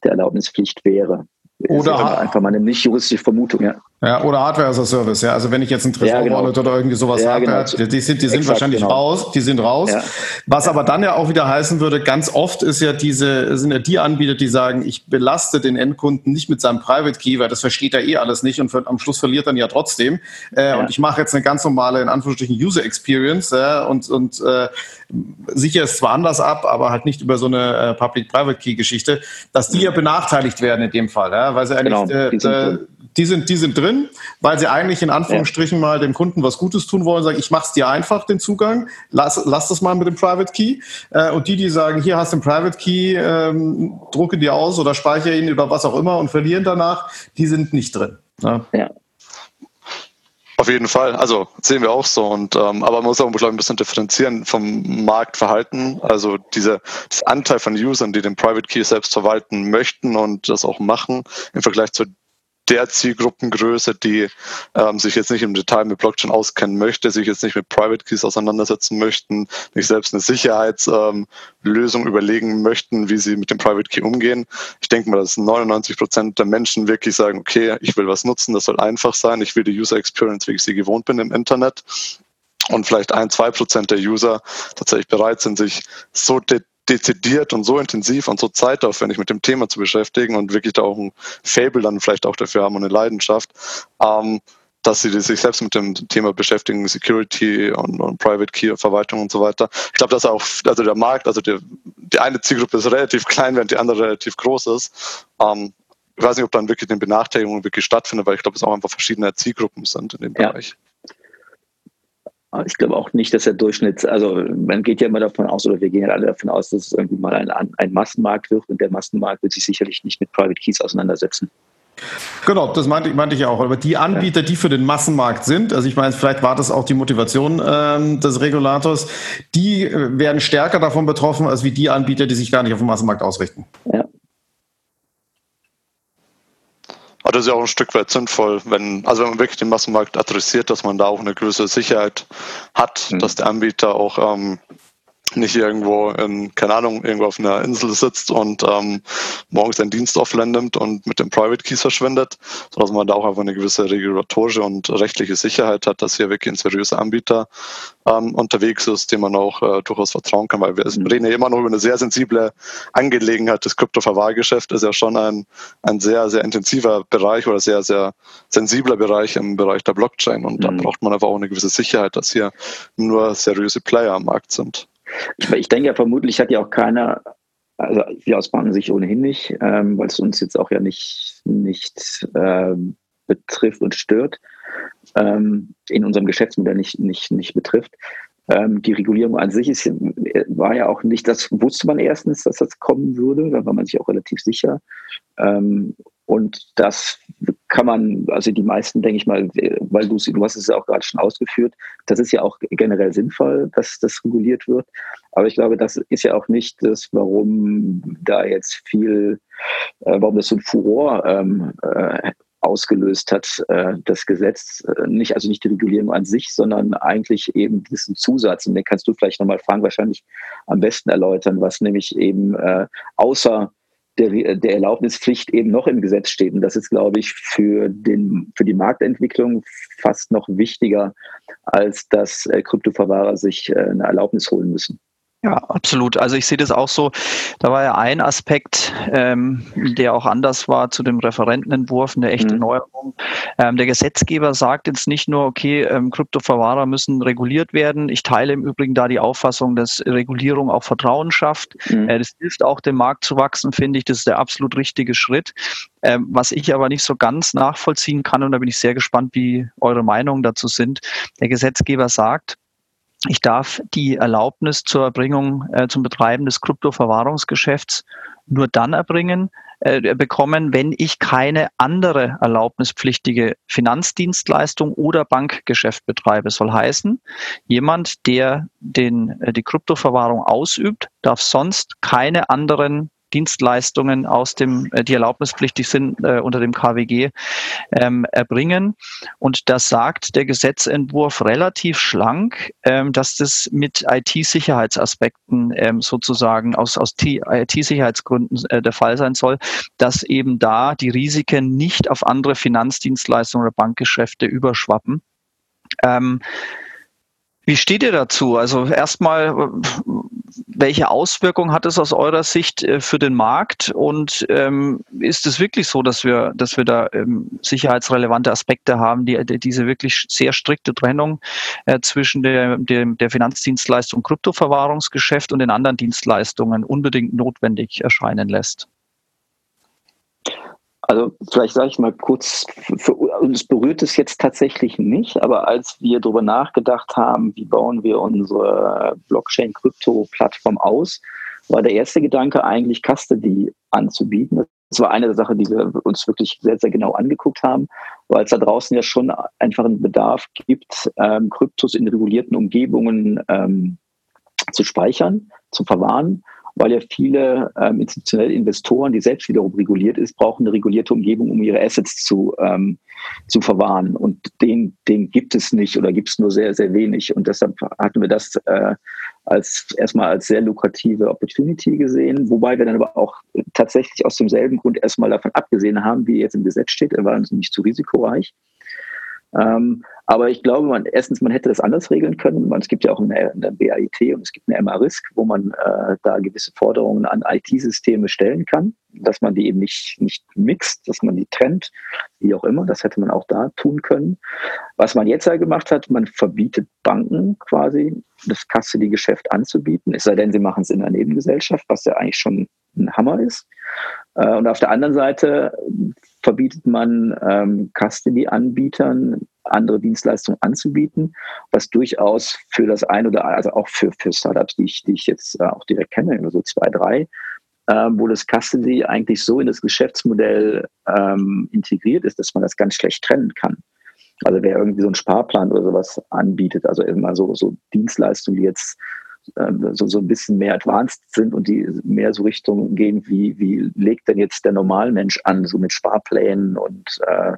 der Erlaubnispflicht wäre. Oder einfach mal eine nicht juristische Vermutung, ja. Ja, oder Hardware as a Service, ja. Also wenn ich jetzt ein Tresor ja, genau. oder irgendwie sowas ja, habe, genau. die sind, die sind Exakt, wahrscheinlich genau. raus, die sind raus. Ja. Was aber dann ja auch wieder heißen würde, ganz oft ist ja diese, sind ja die Anbieter, die sagen, ich belaste den Endkunden nicht mit seinem Private Key, weil das versteht er eh alles nicht und für, am Schluss verliert dann ja trotzdem. Äh, und ich mache jetzt eine ganz normale, in Anführungsstrichen, User Experience äh, und, und äh, sicher es zwar anders ab, aber halt nicht über so eine äh, Public-Private Key-Geschichte, dass die ja benachteiligt werden in dem Fall, ja, weil sie eigentlich genau, äh, die sind, die sind drin, weil sie eigentlich in Anführungsstrichen ja. mal dem Kunden was Gutes tun wollen, sagen, ich mache es dir einfach, den Zugang, lass, lass das mal mit dem Private Key. Äh, und die, die sagen, hier hast du den Private Key, ähm, drucke dir aus oder speichere ihn über was auch immer und verlieren danach, die sind nicht drin. Ja. ja. Auf jeden Fall, also sehen wir auch so. Und ähm, aber man muss auch ein bisschen differenzieren vom Marktverhalten. Also dieser Anteil von Usern, die den Private Key selbst verwalten möchten und das auch machen, im Vergleich zu der Zielgruppengröße, die ähm, sich jetzt nicht im Detail mit Blockchain auskennen möchte, sich jetzt nicht mit Private Keys auseinandersetzen möchten, nicht selbst eine Sicherheitslösung ähm, überlegen möchten, wie sie mit dem Private Key umgehen. Ich denke mal, dass 99 Prozent der Menschen wirklich sagen, okay, ich will was nutzen, das soll einfach sein, ich will die User Experience, wie ich sie gewohnt bin im Internet und vielleicht ein, zwei Prozent der User tatsächlich bereit sind, sich so dezidiert und so intensiv und so zeitaufwendig mit dem Thema zu beschäftigen und wirklich da auch ein Fable dann vielleicht auch dafür haben und eine Leidenschaft, ähm, dass sie sich selbst mit dem Thema beschäftigen, Security und, und Private Key Verwaltung und so weiter. Ich glaube, dass auch, also der Markt, also die, die eine Zielgruppe ist relativ klein, während die andere relativ groß ist. Ähm, ich weiß nicht, ob dann wirklich eine Benachteiligung wirklich stattfindet, weil ich glaube, es auch einfach verschiedene Zielgruppen sind in dem ja. Bereich. Ich glaube auch nicht, dass der Durchschnitt, also man geht ja immer davon aus, oder wir gehen ja alle davon aus, dass es irgendwie mal ein, ein Massenmarkt wird und der Massenmarkt wird sich sicherlich nicht mit Private Keys auseinandersetzen. Genau, das meinte, meinte ich auch. Aber die Anbieter, die für den Massenmarkt sind, also ich meine, vielleicht war das auch die Motivation ähm, des Regulators, die äh, werden stärker davon betroffen, als wie die Anbieter, die sich gar nicht auf den Massenmarkt ausrichten. Ja. Aber das ist ja auch ein Stück weit sinnvoll, wenn, also wenn man wirklich den Massenmarkt adressiert, dass man da auch eine gewisse Sicherheit hat, mhm. dass der Anbieter auch ähm, nicht irgendwo in, keine Ahnung, irgendwo auf einer Insel sitzt und ähm, morgens seinen Dienst offline nimmt und mit dem Private Keys verschwindet, sodass man da auch einfach eine gewisse regulatorische und rechtliche Sicherheit hat, dass hier wirklich ein seriöser Anbieter ähm, unterwegs ist, dem man auch äh, durchaus vertrauen kann, weil wir mhm. reden ja immer noch über eine sehr sensible Angelegenheit. Das Kryptoverwahrgeschäft ist ja schon ein, ein sehr, sehr intensiver Bereich oder sehr, sehr sensibler Bereich im Bereich der Blockchain und mhm. da braucht man einfach auch eine gewisse Sicherheit, dass hier nur seriöse Player am Markt sind. Ich, ich denke ja, vermutlich hat ja auch keiner, also wir aus Banken sich ohnehin nicht, ähm, weil es uns jetzt auch ja nicht, nicht ähm, betrifft und stört, ähm, in unserem Geschäftsmodell nicht, nicht, nicht betrifft. Ähm, die Regulierung an sich ist, war ja auch nicht, das wusste man erstens, dass das kommen würde, da war man sich auch relativ sicher. Ähm, und das kann man, also die meisten, denke ich mal, weil du, du hast es ja auch gerade schon ausgeführt, das ist ja auch generell sinnvoll, dass das reguliert wird. Aber ich glaube, das ist ja auch nicht das, warum da jetzt viel, äh, warum das so ein Furor ähm, äh, ausgelöst hat, äh, das Gesetz, äh, nicht, also nicht die Regulierung an sich, sondern eigentlich eben diesen Zusatz. Und den kannst du vielleicht nochmal fragen, wahrscheinlich am besten erläutern, was nämlich eben äh, außer der, der Erlaubnispflicht eben noch im Gesetz steht. Und das ist, glaube ich, für, den, für die Marktentwicklung fast noch wichtiger, als dass äh, Kryptoverwahrer sich äh, eine Erlaubnis holen müssen. Ja, absolut. Also ich sehe das auch so. Da war ja ein Aspekt, ähm, der auch anders war zu dem Referentenentwurf, eine echte mhm. Neuerung. Ähm, der Gesetzgeber sagt jetzt nicht nur, okay, ähm, Kryptoverwahrer müssen reguliert werden. Ich teile im Übrigen da die Auffassung, dass Regulierung auch Vertrauen schafft. Mhm. Äh, das hilft auch, dem Markt zu wachsen, finde ich. Das ist der absolut richtige Schritt. Ähm, was ich aber nicht so ganz nachvollziehen kann, und da bin ich sehr gespannt, wie eure Meinungen dazu sind. Der Gesetzgeber sagt, ich darf die Erlaubnis zur Erbringung, äh, zum Betreiben des Kryptoverwahrungsgeschäfts nur dann erbringen, äh, bekommen, wenn ich keine andere erlaubnispflichtige Finanzdienstleistung oder Bankgeschäft betreibe. Soll heißen, jemand, der den, äh, die Kryptoverwahrung ausübt, darf sonst keine anderen Dienstleistungen aus dem, äh, die erlaubnispflichtig sind, äh, unter dem KWG ähm, erbringen. Und das sagt der Gesetzentwurf relativ schlank, ähm, dass das mit IT-Sicherheitsaspekten ähm, sozusagen aus, aus IT-Sicherheitsgründen äh, der Fall sein soll, dass eben da die Risiken nicht auf andere Finanzdienstleistungen oder Bankgeschäfte überschwappen. Ähm, wie steht ihr dazu? Also erstmal, welche Auswirkungen hat es aus eurer Sicht äh, für den Markt? Und ähm, ist es wirklich so, dass wir, dass wir da ähm, sicherheitsrelevante Aspekte haben, die, die, diese wirklich sehr strikte Trennung äh, zwischen der, der, der Finanzdienstleistung Kryptoverwahrungsgeschäft und den anderen Dienstleistungen unbedingt notwendig erscheinen lässt? Also vielleicht sage ich mal kurz, für uns berührt es jetzt tatsächlich nicht, aber als wir darüber nachgedacht haben, wie bauen wir unsere Blockchain-Krypto-Plattform aus, war der erste Gedanke eigentlich Custody anzubieten. Das war eine der Sachen, die wir uns wirklich sehr, sehr genau angeguckt haben, weil es da draußen ja schon einfach einen Bedarf gibt, ähm, Kryptos in regulierten Umgebungen ähm, zu speichern, zu verwahren weil ja viele ähm, institutionelle Investoren, die selbst wiederum reguliert ist, brauchen eine regulierte Umgebung, um ihre Assets zu, ähm, zu verwahren. Und den, den gibt es nicht oder gibt es nur sehr, sehr wenig. Und deshalb hatten wir das äh, als erstmal als sehr lukrative Opportunity gesehen, wobei wir dann aber auch tatsächlich aus demselben Grund erstmal davon abgesehen haben, wie jetzt im Gesetz steht, er war uns nicht zu risikoreich. Ähm, aber ich glaube, man, erstens, man hätte das anders regeln können. Man, es gibt ja auch eine, eine BAIT und es gibt eine MA-Risk, wo man äh, da gewisse Forderungen an IT-Systeme stellen kann, dass man die eben nicht, nicht mixt, dass man die trennt, wie auch immer. Das hätte man auch da tun können. Was man jetzt halt gemacht hat, man verbietet Banken quasi, das Custody-Geschäft anzubieten, es sei denn, sie machen es in einer Nebengesellschaft, was ja eigentlich schon ein Hammer ist. Äh, und auf der anderen Seite verbietet man ähm, Custody-Anbietern andere Dienstleistungen anzubieten, was durchaus für das ein oder also auch für, für Startups, die ich, die ich jetzt äh, auch direkt kenne, so zwei, drei, äh, wo das Custody eigentlich so in das Geschäftsmodell ähm, integriert ist, dass man das ganz schlecht trennen kann. Also wer irgendwie so einen Sparplan oder sowas anbietet, also immer so, so Dienstleistungen, die jetzt so, so ein bisschen mehr advanced sind und die mehr so Richtung gehen, wie, wie legt denn jetzt der Normalmensch an, so mit Sparplänen und äh,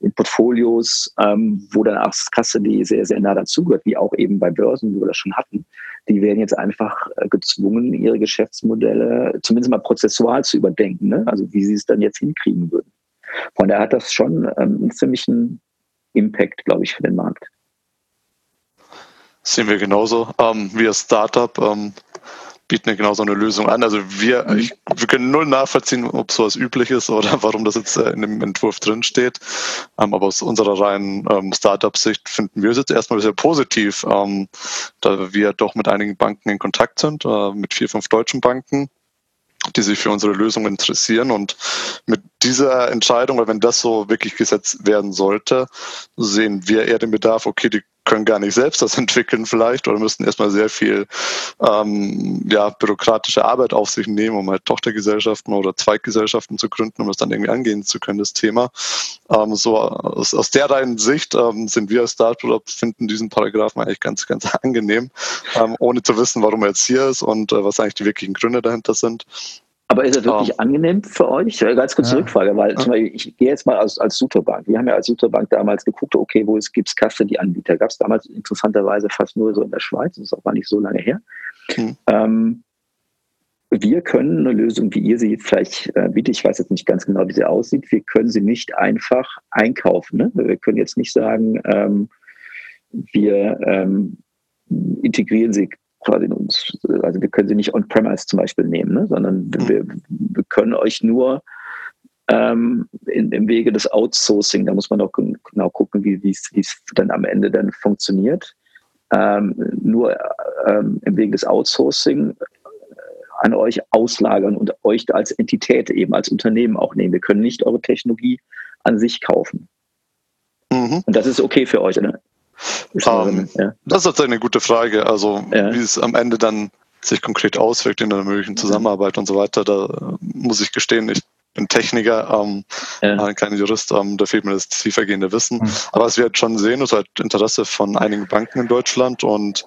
in Portfolios, ähm, wo dann auch das Custody sehr, sehr nah dazugehört, wie auch eben bei Börsen, wie wir das schon hatten. Die werden jetzt einfach äh, gezwungen, ihre Geschäftsmodelle zumindest mal prozessual zu überdenken, ne? also wie sie es dann jetzt hinkriegen würden. Von daher hat das schon ähm, einen ziemlichen Impact, glaube ich, für den Markt. Sehen wir genauso. Ähm, wir als Startup ähm, bieten ja genauso eine Lösung an. Also wir, mhm. ich, wir können null nachvollziehen, ob sowas üblich ist oder (laughs) warum das jetzt äh, in dem Entwurf drin steht. Ähm, aber aus unserer reinen ähm, Startup-Sicht finden wir es jetzt erstmal sehr positiv, ähm, da wir doch mit einigen Banken in Kontakt sind, äh, mit vier, fünf deutschen Banken die sich für unsere Lösung interessieren. Und mit dieser Entscheidung, weil wenn das so wirklich gesetzt werden sollte, sehen wir eher den Bedarf, okay, die können gar nicht selbst das (laughs) entwickeln vielleicht oder müssten erstmal sehr viel ähm, ja, bürokratische Arbeit auf sich nehmen, um halt Tochtergesellschaften oder Zweiggesellschaften zu gründen, um das dann irgendwie angehen zu können, das Thema. Ähm, so aus, aus der reinen Sicht ähm, sind wir als Startup, finden diesen Paragraphen eigentlich ganz, ganz (laughs) angenehm, ähm, ohne zu wissen, warum er jetzt hier ist und äh, was eigentlich die wirklichen Gründe dahinter sind. Aber ist er wirklich um, angenehm für euch? Ganz kurz ja. Rückfrage, weil zum Beispiel, ich gehe jetzt mal als, als Superbank. Wir haben ja als Superbank damals geguckt, okay, wo es gibt Custody-Anbieter. Gab es damals interessanterweise fast nur so in der Schweiz, das ist auch gar nicht so lange her. Mhm. Ähm, wir können eine Lösung, wie ihr sie vielleicht äh, bietet, ich weiß jetzt nicht ganz genau, wie sie aussieht, wir können sie nicht einfach einkaufen. Ne? Wir können jetzt nicht sagen, ähm, wir ähm, integrieren sie quasi uns, also wir können sie nicht on-premise zum Beispiel nehmen, ne? sondern mhm. wir, wir, können euch nur ähm, in, im Wege des Outsourcing, da muss man auch genau gucken, wie es dann am Ende dann funktioniert, ähm, nur ähm, im Wege des Outsourcing äh, an euch auslagern und euch als Entität eben als Unternehmen auch nehmen. Wir können nicht eure Technologie an sich kaufen. Mhm. Und das ist okay für euch, oder? Ähm, ja. Das ist eine gute Frage. Also ja. wie es am Ende dann sich konkret auswirkt in der möglichen Zusammenarbeit und so weiter, da muss ich gestehen, ich bin Techniker, ähm, ja. Kein Jurist, ähm, da fehlt mir das tiefergehende Wissen. Mhm. Aber was wir jetzt schon sehen, ist halt Interesse von einigen Banken in Deutschland und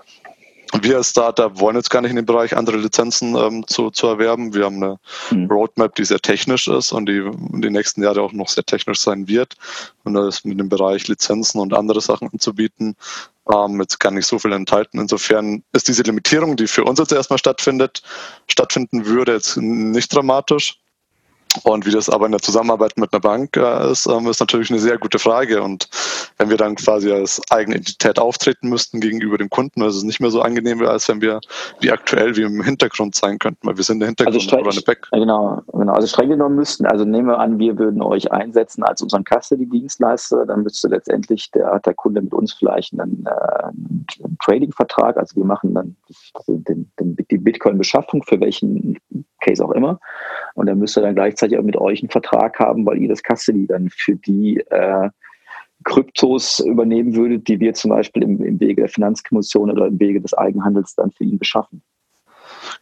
wir als Startup wollen jetzt gar nicht in den Bereich andere Lizenzen ähm, zu, zu erwerben. Wir haben eine mhm. Roadmap, die sehr technisch ist und die in den nächsten Jahren auch noch sehr technisch sein wird. Und das mit dem Bereich Lizenzen und andere Sachen anzubieten, ähm, jetzt gar nicht so viel enthalten. Insofern ist diese Limitierung, die für uns jetzt erstmal stattfindet, stattfinden würde, jetzt nicht dramatisch. Und wie das aber in der Zusammenarbeit mit einer Bank äh, ist, ähm, ist natürlich eine sehr gute Frage. Und wenn wir dann quasi als eigene Entität auftreten müssten gegenüber dem Kunden, ist es nicht mehr so angenehm, als wenn wir wie aktuell wie im Hintergrund sein könnten, weil wir sind der Hintergrund also oder eine Back. Genau, genau. Also streng genommen müssten, also nehmen wir an, wir würden euch einsetzen als unseren Custody-Dienstleister, dann müsste letztendlich der, der Kunde mit uns vielleicht einen, äh, einen Trading-Vertrag. Also wir machen dann den, den, die Bitcoin-Beschaffung für welchen Case auch immer. Und er müsste dann gleichzeitig auch mit euch einen Vertrag haben, weil ihr das Custody dann für die äh, Kryptos übernehmen würdet, die wir zum Beispiel im, im Wege der Finanzkommission oder im Wege des Eigenhandels dann für ihn beschaffen.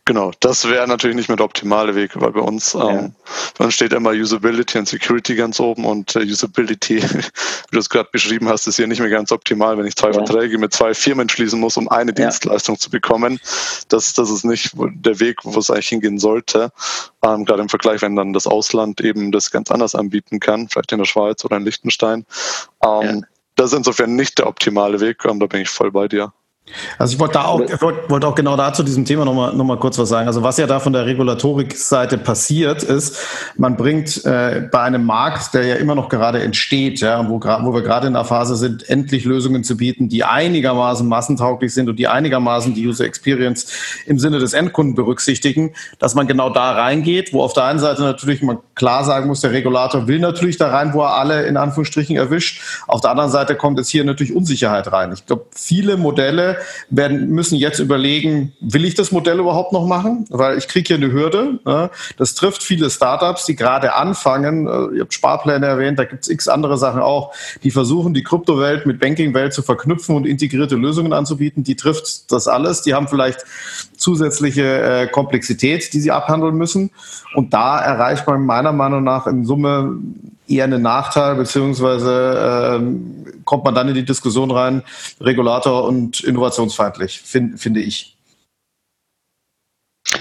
Genau, das wäre natürlich nicht mehr der optimale Weg, weil bei uns, ja. ähm, bei uns steht immer Usability und Security ganz oben und äh, Usability, (laughs) wie du es gerade beschrieben hast, ist hier nicht mehr ganz optimal, wenn ich zwei ja. Verträge mit zwei Firmen schließen muss, um eine ja. Dienstleistung zu bekommen. Das, das ist nicht der Weg, wo es eigentlich hingehen sollte. Ähm, gerade im Vergleich, wenn dann das Ausland eben das ganz anders anbieten kann, vielleicht in der Schweiz oder in Liechtenstein. Ähm, das ist insofern nicht der optimale Weg, ähm, da bin ich voll bei dir. Also ich wollte da auch, wollte, auch genau da zu diesem Thema nochmal noch mal kurz was sagen. Also was ja da von der Regulatorik-Seite passiert ist, man bringt äh, bei einem Markt, der ja immer noch gerade entsteht, ja, wo, wo wir gerade in der Phase sind, endlich Lösungen zu bieten, die einigermaßen massentauglich sind und die einigermaßen die User Experience im Sinne des Endkunden berücksichtigen, dass man genau da reingeht, wo auf der einen Seite natürlich man klar sagen muss, der Regulator will natürlich da rein, wo er alle in Anführungsstrichen erwischt. Auf der anderen Seite kommt jetzt hier natürlich Unsicherheit rein. Ich glaube, viele Modelle werden, müssen jetzt überlegen, will ich das Modell überhaupt noch machen? Weil ich kriege hier eine Hürde. Ne? Das trifft viele Startups, die gerade anfangen. Äh, ihr habt Sparpläne erwähnt, da gibt es x andere Sachen auch, die versuchen, die Kryptowelt mit Banking-Welt zu verknüpfen und integrierte Lösungen anzubieten. Die trifft das alles. Die haben vielleicht zusätzliche äh, Komplexität, die sie abhandeln müssen. Und da erreicht man meiner Meinung nach in Summe eher einen Nachteil, beziehungsweise ähm, kommt man dann in die Diskussion rein, Regulator und innovationsfeindlich, find, finde ich.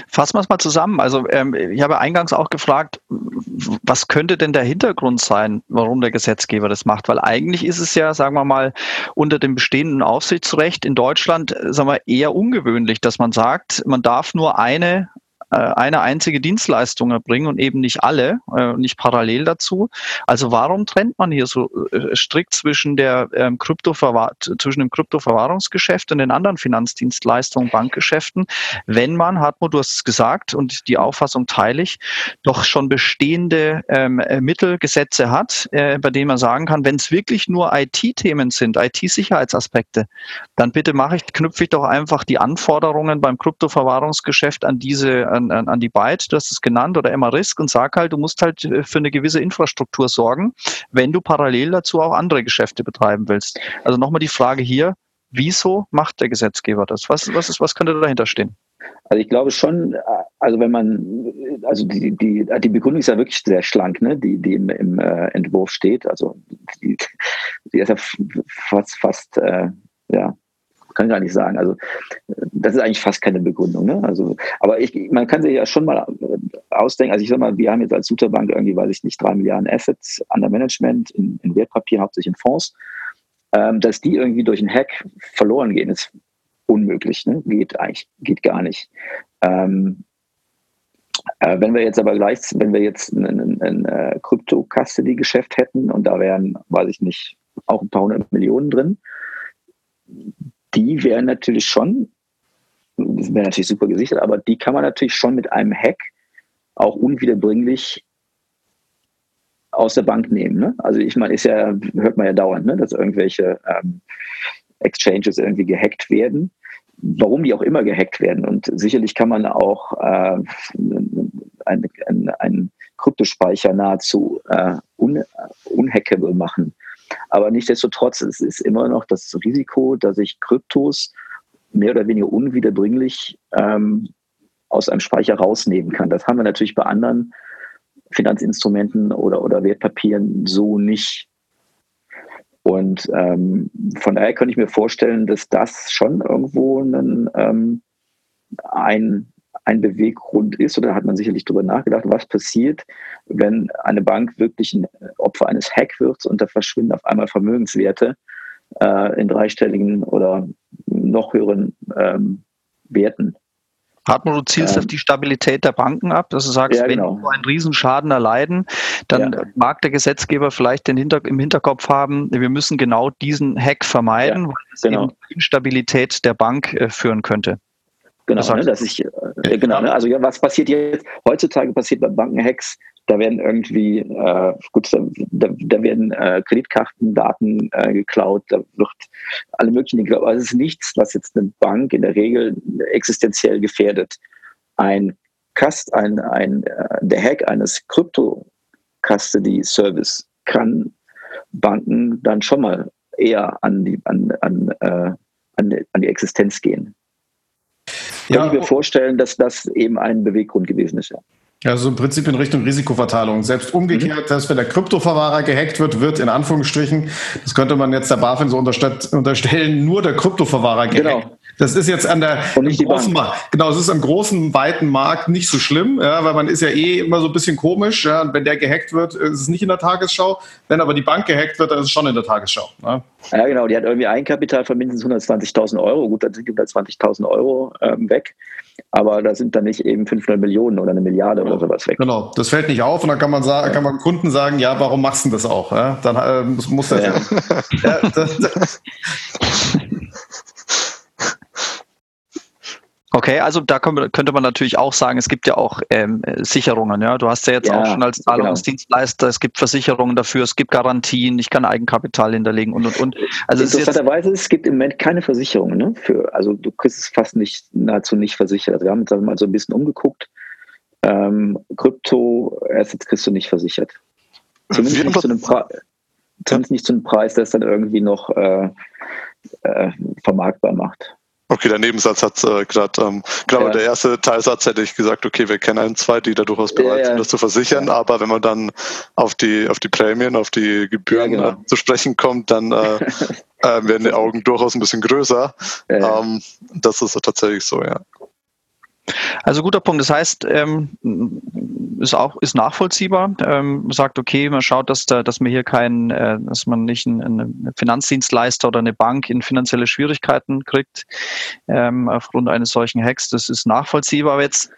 Fassen wir es mal zusammen. Also ähm, ich habe eingangs auch gefragt, was könnte denn der Hintergrund sein, warum der Gesetzgeber das macht? Weil eigentlich ist es ja, sagen wir mal, unter dem bestehenden Aufsichtsrecht in Deutschland, äh, sagen wir, eher ungewöhnlich, dass man sagt, man darf nur eine eine einzige Dienstleistung erbringen und eben nicht alle, äh, nicht parallel dazu. Also warum trennt man hier so äh, strikt zwischen der ähm, zwischen dem Kryptoverwahrungsgeschäft und den anderen Finanzdienstleistungen, Bankgeschäften, wenn man, Hartmut, du hast es gesagt und die Auffassung teile ich, doch schon bestehende ähm, Mittelgesetze hat, äh, bei denen man sagen kann, wenn es wirklich nur IT-Themen sind, IT-Sicherheitsaspekte, dann bitte mache ich, knüpfe ich doch einfach die Anforderungen beim Kryptoverwahrungsgeschäft an diese, an, an, an die Byte, du hast es genannt, oder Emma-Risk und sag halt, du musst halt äh, für eine gewisse Infrastruktur sorgen, wenn du parallel dazu auch andere Geschäfte betreiben willst. Also nochmal die Frage hier, wieso macht der Gesetzgeber das? Was, was, ist, was könnte dahinter stehen? Also ich glaube schon, also wenn man, also die, die, die Begründung ist ja wirklich sehr schlank, ne? die, die im, im äh, Entwurf steht. Also die, die ist ja fast, fast äh, ja, kann gar nicht sagen. Also das ist eigentlich fast keine Begründung. Ne? Also, aber ich, man kann sich ja schon mal ausdenken. Also ich sag mal, wir haben jetzt als Suterbank irgendwie, weiß ich nicht, drei Milliarden Assets under Management in, in Wertpapier, hauptsächlich in Fonds. Ähm, dass die irgendwie durch einen Hack verloren gehen, ist unmöglich. Ne? Geht eigentlich, geht gar nicht. Ähm, äh, wenn wir jetzt aber gleich, wenn wir jetzt ein, äh, Crypto-Custody-Geschäft hätten und da wären, weiß ich nicht, auch ein paar hundert Millionen drin, die wären natürlich schon, das wäre natürlich super gesichert, aber die kann man natürlich schon mit einem Hack auch unwiederbringlich aus der Bank nehmen. Ne? Also ich meine, ist ja, hört man ja dauernd, ne? dass irgendwelche ähm, Exchanges irgendwie gehackt werden. Warum die auch immer gehackt werden. Und sicherlich kann man auch äh, einen ein Kryptospeicher nahezu äh, un, unhackable machen. Aber nichtsdestotrotz, es ist immer noch das Risiko, dass ich Kryptos mehr oder weniger unwiederbringlich ähm, aus einem Speicher rausnehmen kann. Das haben wir natürlich bei anderen Finanzinstrumenten oder, oder Wertpapieren so nicht. Und ähm, von daher könnte ich mir vorstellen, dass das schon irgendwo ein, ähm, ein, ein Beweggrund ist, oder hat man sicherlich darüber nachgedacht, was passiert, wenn eine Bank wirklich ein Opfer eines Hack wird und da verschwinden auf einmal Vermögenswerte äh, in dreistelligen oder noch höheren ähm, Werten. Hartmut, du zielst ähm, auf die Stabilität der Banken ab, dass du sagst, ja, genau. wenn die einen Riesenschaden erleiden, dann ja. mag der Gesetzgeber vielleicht den Hinter im Hinterkopf haben, wir müssen genau diesen Hack vermeiden, ja, weil es genau. eben Instabilität der Bank äh, führen könnte. Genau, das ne, dass ich, äh, genau, ne, also ja, was passiert jetzt? Heutzutage passiert bei Bankenhacks, da werden irgendwie, äh, gut, da, da werden äh, Kreditkartendaten äh, geklaut, da wird alle möglichen Dinge geklaut. Also es ist nichts, was jetzt eine Bank in der Regel existenziell gefährdet. Ein Cust, ein, ein, äh, der Hack eines Crypto-Custody-Service kann Banken dann schon mal eher an die, an, an, äh, an, die, an die Existenz gehen. Ja, Kann ich mir vorstellen, dass das eben ein Beweggrund gewesen ist. Ja. Also im Prinzip in Richtung Risikoverteilung. Selbst umgekehrt, mhm. dass wenn der Kryptoverwahrer gehackt wird, wird in Anführungsstrichen, das könnte man jetzt der BaFin so unterstellen, nur der Kryptoverwahrer gehackt. Genau. Das ist jetzt an der großen. Genau, es ist am großen, weiten Markt nicht so schlimm, ja, weil man ist ja eh immer so ein bisschen komisch. Ja, und wenn der gehackt wird, ist es nicht in der Tagesschau. Wenn aber die Bank gehackt wird, dann ist es schon in der Tagesschau. Ne? Ja, genau. Die hat irgendwie Eigenkapital von mindestens 120.000 Euro. Gut, dann sind 120.000 Euro ähm, weg aber da sind dann nicht eben 500 Millionen oder eine Milliarde oder sowas weg. Genau, das fällt nicht auf und dann kann man sagen, kann man Kunden sagen, ja, warum machst du das auch? Ja? Dann äh, muss, muss das ja. ja (laughs) das, das. Okay, also da könnte man natürlich auch sagen, es gibt ja auch ähm, Sicherungen. Ja, du hast ja jetzt ja, auch schon als genau. Zahlungsdienstleister, genau. es gibt Versicherungen dafür, es gibt Garantien, ich kann Eigenkapital hinterlegen und und und. Also interessanterweise es, es gibt im Moment keine Versicherung. Ne? Für, also du kriegst es fast nicht nahezu nicht versichert. Also wir haben uns mal so ein bisschen umgeguckt. Ähm, Krypto-Assets kriegst du nicht versichert. Zumindest nicht, zu einem zumindest nicht zu einem Preis, der es dann irgendwie noch äh, äh, vermarktbar macht. Okay, der Nebensatz hat äh, gerade, ähm, genau, ja. der erste Teilsatz hätte ich gesagt, okay, wir kennen ein, zwei, die da durchaus bereit ja, sind, das zu versichern, ja. aber wenn man dann auf die, auf die Prämien, auf die Gebühren genau. äh, zu sprechen kommt, dann äh, (laughs) äh, werden die Augen durchaus ein bisschen größer. Ähm, das ist tatsächlich so, ja. Also guter Punkt. Das heißt, ähm, ist auch ist nachvollziehbar. Ähm, sagt, okay, man schaut, dass da, dass man hier keinen, äh, dass man nicht einen, einen, Finanzdienstleister oder eine Bank in finanzielle Schwierigkeiten kriegt ähm, aufgrund eines solchen Hacks. Das ist nachvollziehbar. Aber jetzt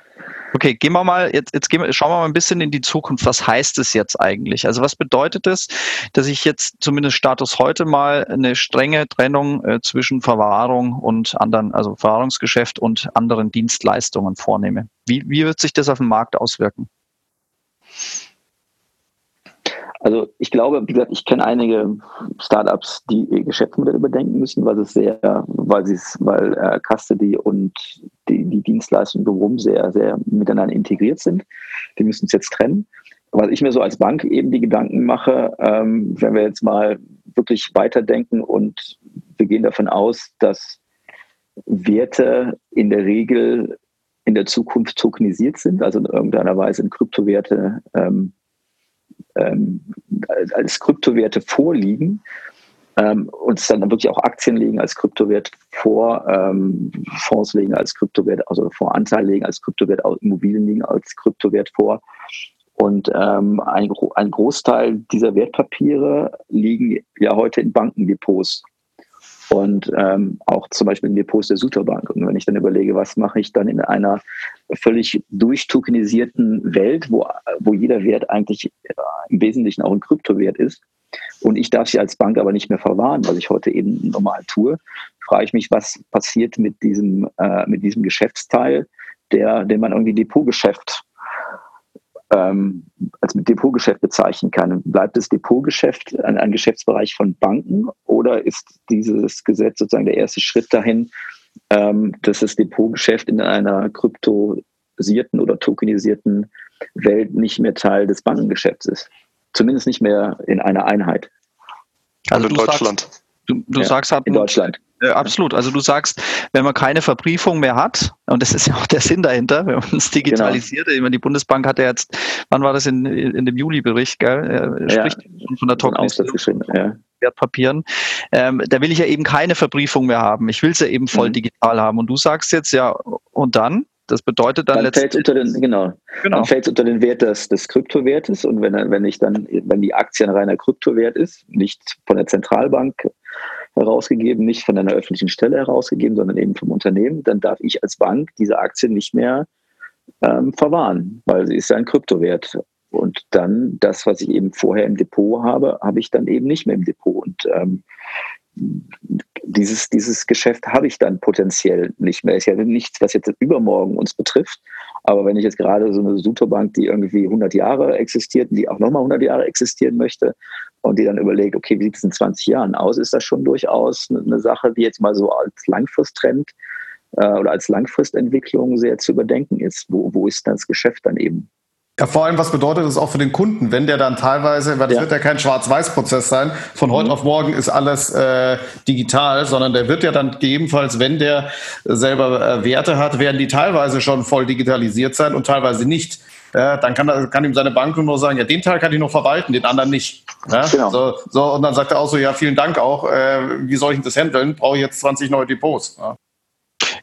Okay, gehen wir mal, jetzt, jetzt gehen wir, schauen wir mal ein bisschen in die Zukunft. Was heißt es jetzt eigentlich? Also was bedeutet es, dass ich jetzt zumindest Status heute mal eine strenge Trennung äh, zwischen Verwahrung und anderen, also Verwahrungsgeschäft und anderen Dienstleistungen vornehme? Wie, wie wird sich das auf den Markt auswirken? Also ich glaube, wie gesagt, ich kenne einige Startups, die ihr Geschäftsmodell überdenken müssen, weil es sehr, weil sie es, weil äh, Custody und die, die Dienstleistung drumherum sehr, sehr miteinander integriert sind. Die müssen es jetzt trennen. Was ich mir so als Bank eben die Gedanken mache, ähm, wenn wir jetzt mal wirklich weiterdenken und wir gehen davon aus, dass Werte in der Regel in der Zukunft tokenisiert sind, also in irgendeiner Weise in Kryptowerte ähm, ähm, als Kryptowerte vorliegen ähm, und dann wirklich auch Aktien legen als Kryptowert vor, ähm, Fonds legen als Kryptowert, also Fondsanteil legen als Kryptowert, Immobilien legen als Kryptowert vor. Und ähm, ein, ein Großteil dieser Wertpapiere liegen ja heute in Bankendepots und ähm, auch zum Beispiel in Depots der Suterbank. Und wenn ich dann überlege, was mache ich dann in einer völlig durchtokenisierten Welt, wo, wo jeder Wert eigentlich äh, im Wesentlichen auch ein Kryptowert ist, und ich darf sie als Bank aber nicht mehr verwahren, was ich heute eben normal tue, frage ich mich, was passiert mit diesem, äh, mit diesem Geschäftsteil, der, den man irgendwie Depotgeschäft ähm, als mit Depotgeschäft bezeichnen kann. Bleibt das Depotgeschäft ein, ein, Geschäftsbereich von Banken oder ist dieses Gesetz sozusagen der erste Schritt dahin, ähm, dass das Depotgeschäft in einer kryptosierten oder tokenisierten Welt nicht mehr Teil des Bankengeschäfts ist? Zumindest nicht mehr in einer Einheit. Also in Deutschland. Sagst, du, du ja, sagst halt, in Deutschland. Äh, absolut. Also du sagst, wenn man keine Verbriefung mehr hat, und das ist ja auch der Sinn dahinter, (laughs) wenn man es digitalisiert, genau. die Bundesbank hat ja jetzt, wann war das in, in dem Juli-Bericht, gell? Ja, spricht von der Tokenisierung ja. Wertpapieren. Ähm, da will ich ja eben keine Verbriefung mehr haben. Ich will es ja eben voll mhm. digital haben. Und du sagst jetzt ja, und dann? Das bedeutet dann, dann fällt unter den genau, genau. dann fällt unter den Wert des, des Kryptowertes und wenn wenn ich dann wenn die Aktie ein reiner Kryptowert ist, nicht von der Zentralbank herausgegeben, nicht von einer öffentlichen Stelle herausgegeben, sondern eben vom Unternehmen, dann darf ich als Bank diese Aktie nicht mehr ähm, verwahren, weil sie ist ja ein Kryptowert. Und dann das, was ich eben vorher im Depot habe, habe ich dann eben nicht mehr im Depot. Und ähm, dieses, dieses Geschäft habe ich dann potenziell nicht mehr. Ist ja nichts, was jetzt übermorgen uns betrifft. Aber wenn ich jetzt gerade so eine Superbank, die irgendwie 100 Jahre existiert, die auch nochmal 100 Jahre existieren möchte und die dann überlegt, okay, wie sieht es in 20 Jahren aus, ist das schon durchaus eine Sache, die jetzt mal so als Langfristtrend äh, oder als Langfristentwicklung sehr zu überdenken ist. Wo, wo ist das Geschäft dann eben? Ja, vor allem, was bedeutet das auch für den Kunden, wenn der dann teilweise, weil das ja. wird ja kein Schwarz-Weiß-Prozess sein, von heute mhm. auf morgen ist alles äh, digital, sondern der wird ja dann gegebenenfalls, wenn der selber äh, Werte hat, werden die teilweise schon voll digitalisiert sein und teilweise nicht. Ja, dann kann, kann ihm seine Bank nur sagen, ja, den Teil kann ich noch verwalten, den anderen nicht. Ja, genau. so, so, und dann sagt er auch so, ja, vielen Dank auch, äh, wie soll ich denn das handeln? Brauche ich jetzt 20 neue Depots. Ja.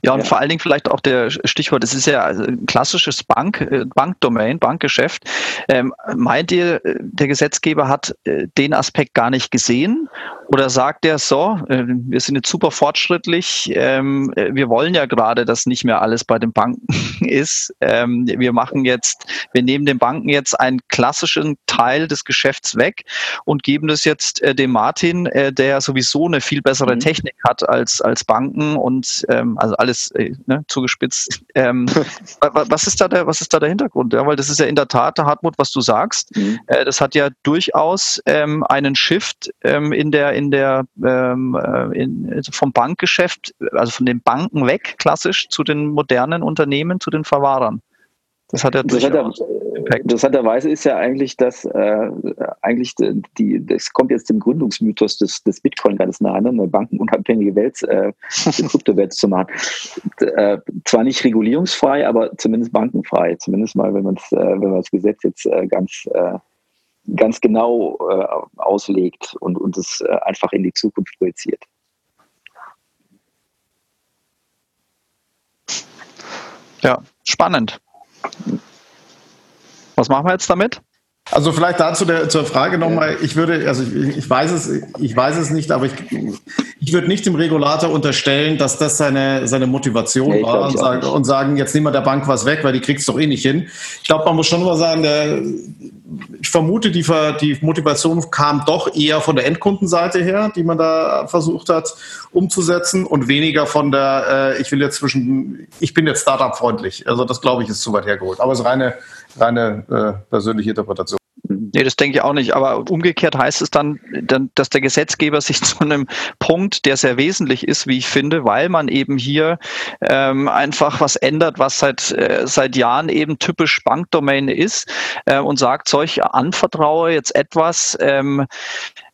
Ja, und ja. vor allen Dingen vielleicht auch der Stichwort, es ist ja ein klassisches Bank, äh, Bankdomain, Bankgeschäft. Ähm, meint ihr, äh, der Gesetzgeber hat äh, den Aspekt gar nicht gesehen? Oder sagt er so, äh, wir sind jetzt super fortschrittlich, ähm, äh, wir wollen ja gerade, dass nicht mehr alles bei den Banken (laughs) ist. Ähm, wir machen jetzt, wir nehmen den Banken jetzt einen klassischen Teil des Geschäfts weg und geben das jetzt äh, dem Martin, äh, der sowieso eine viel bessere mhm. Technik hat als, als Banken und ähm, also alles ne, zugespitzt. (laughs) Ähm, was ist da der, was ist da der Hintergrund? Ja, weil das ist ja in der Tat, Hartmut, was du sagst. Mhm. Das hat ja durchaus ähm, einen Shift ähm, in der in der ähm, äh, in, also vom Bankgeschäft, also von den Banken weg, klassisch zu den modernen Unternehmen, zu den Verwahrern. Das hat ja Impact. Interessanterweise ist ja eigentlich das, äh, eigentlich die, das kommt jetzt dem Gründungsmythos des, des Bitcoin ganz nah, ne? eine bankenunabhängige Welt, äh, eine Kryptowelt zu machen. Äh, zwar nicht regulierungsfrei, aber zumindest bankenfrei. Zumindest mal, wenn man äh, wenn man das Gesetz jetzt äh, ganz äh, ganz genau äh, auslegt und, und es äh, einfach in die Zukunft projiziert. Ja, spannend. Was machen wir jetzt damit? Also vielleicht dazu der, zur Frage nochmal, ich würde, also ich, ich, weiß es, ich weiß es nicht, aber ich, ich würde nicht dem Regulator unterstellen, dass das seine, seine Motivation ja, war und sagen, und sagen, jetzt nehmen wir der Bank was weg, weil die kriegt es doch eh nicht hin. Ich glaube, man muss schon mal sagen, der, ich vermute, die, die Motivation kam doch eher von der Endkundenseite her, die man da versucht hat umzusetzen und weniger von der, äh, ich will jetzt zwischen, ich bin jetzt Startup-freundlich. Also das glaube ich ist zu weit hergeholt. Aber es ist reine, reine äh, persönliche Interpretation. Nee, das denke ich auch nicht. Aber umgekehrt heißt es dann, dass der Gesetzgeber sich (laughs) zu einem Punkt, der sehr wesentlich ist, wie ich finde, weil man eben hier ähm, einfach was ändert, was seit, äh, seit Jahren eben typisch Bankdomain ist äh, und sagt, solch anvertraue jetzt etwas, ähm,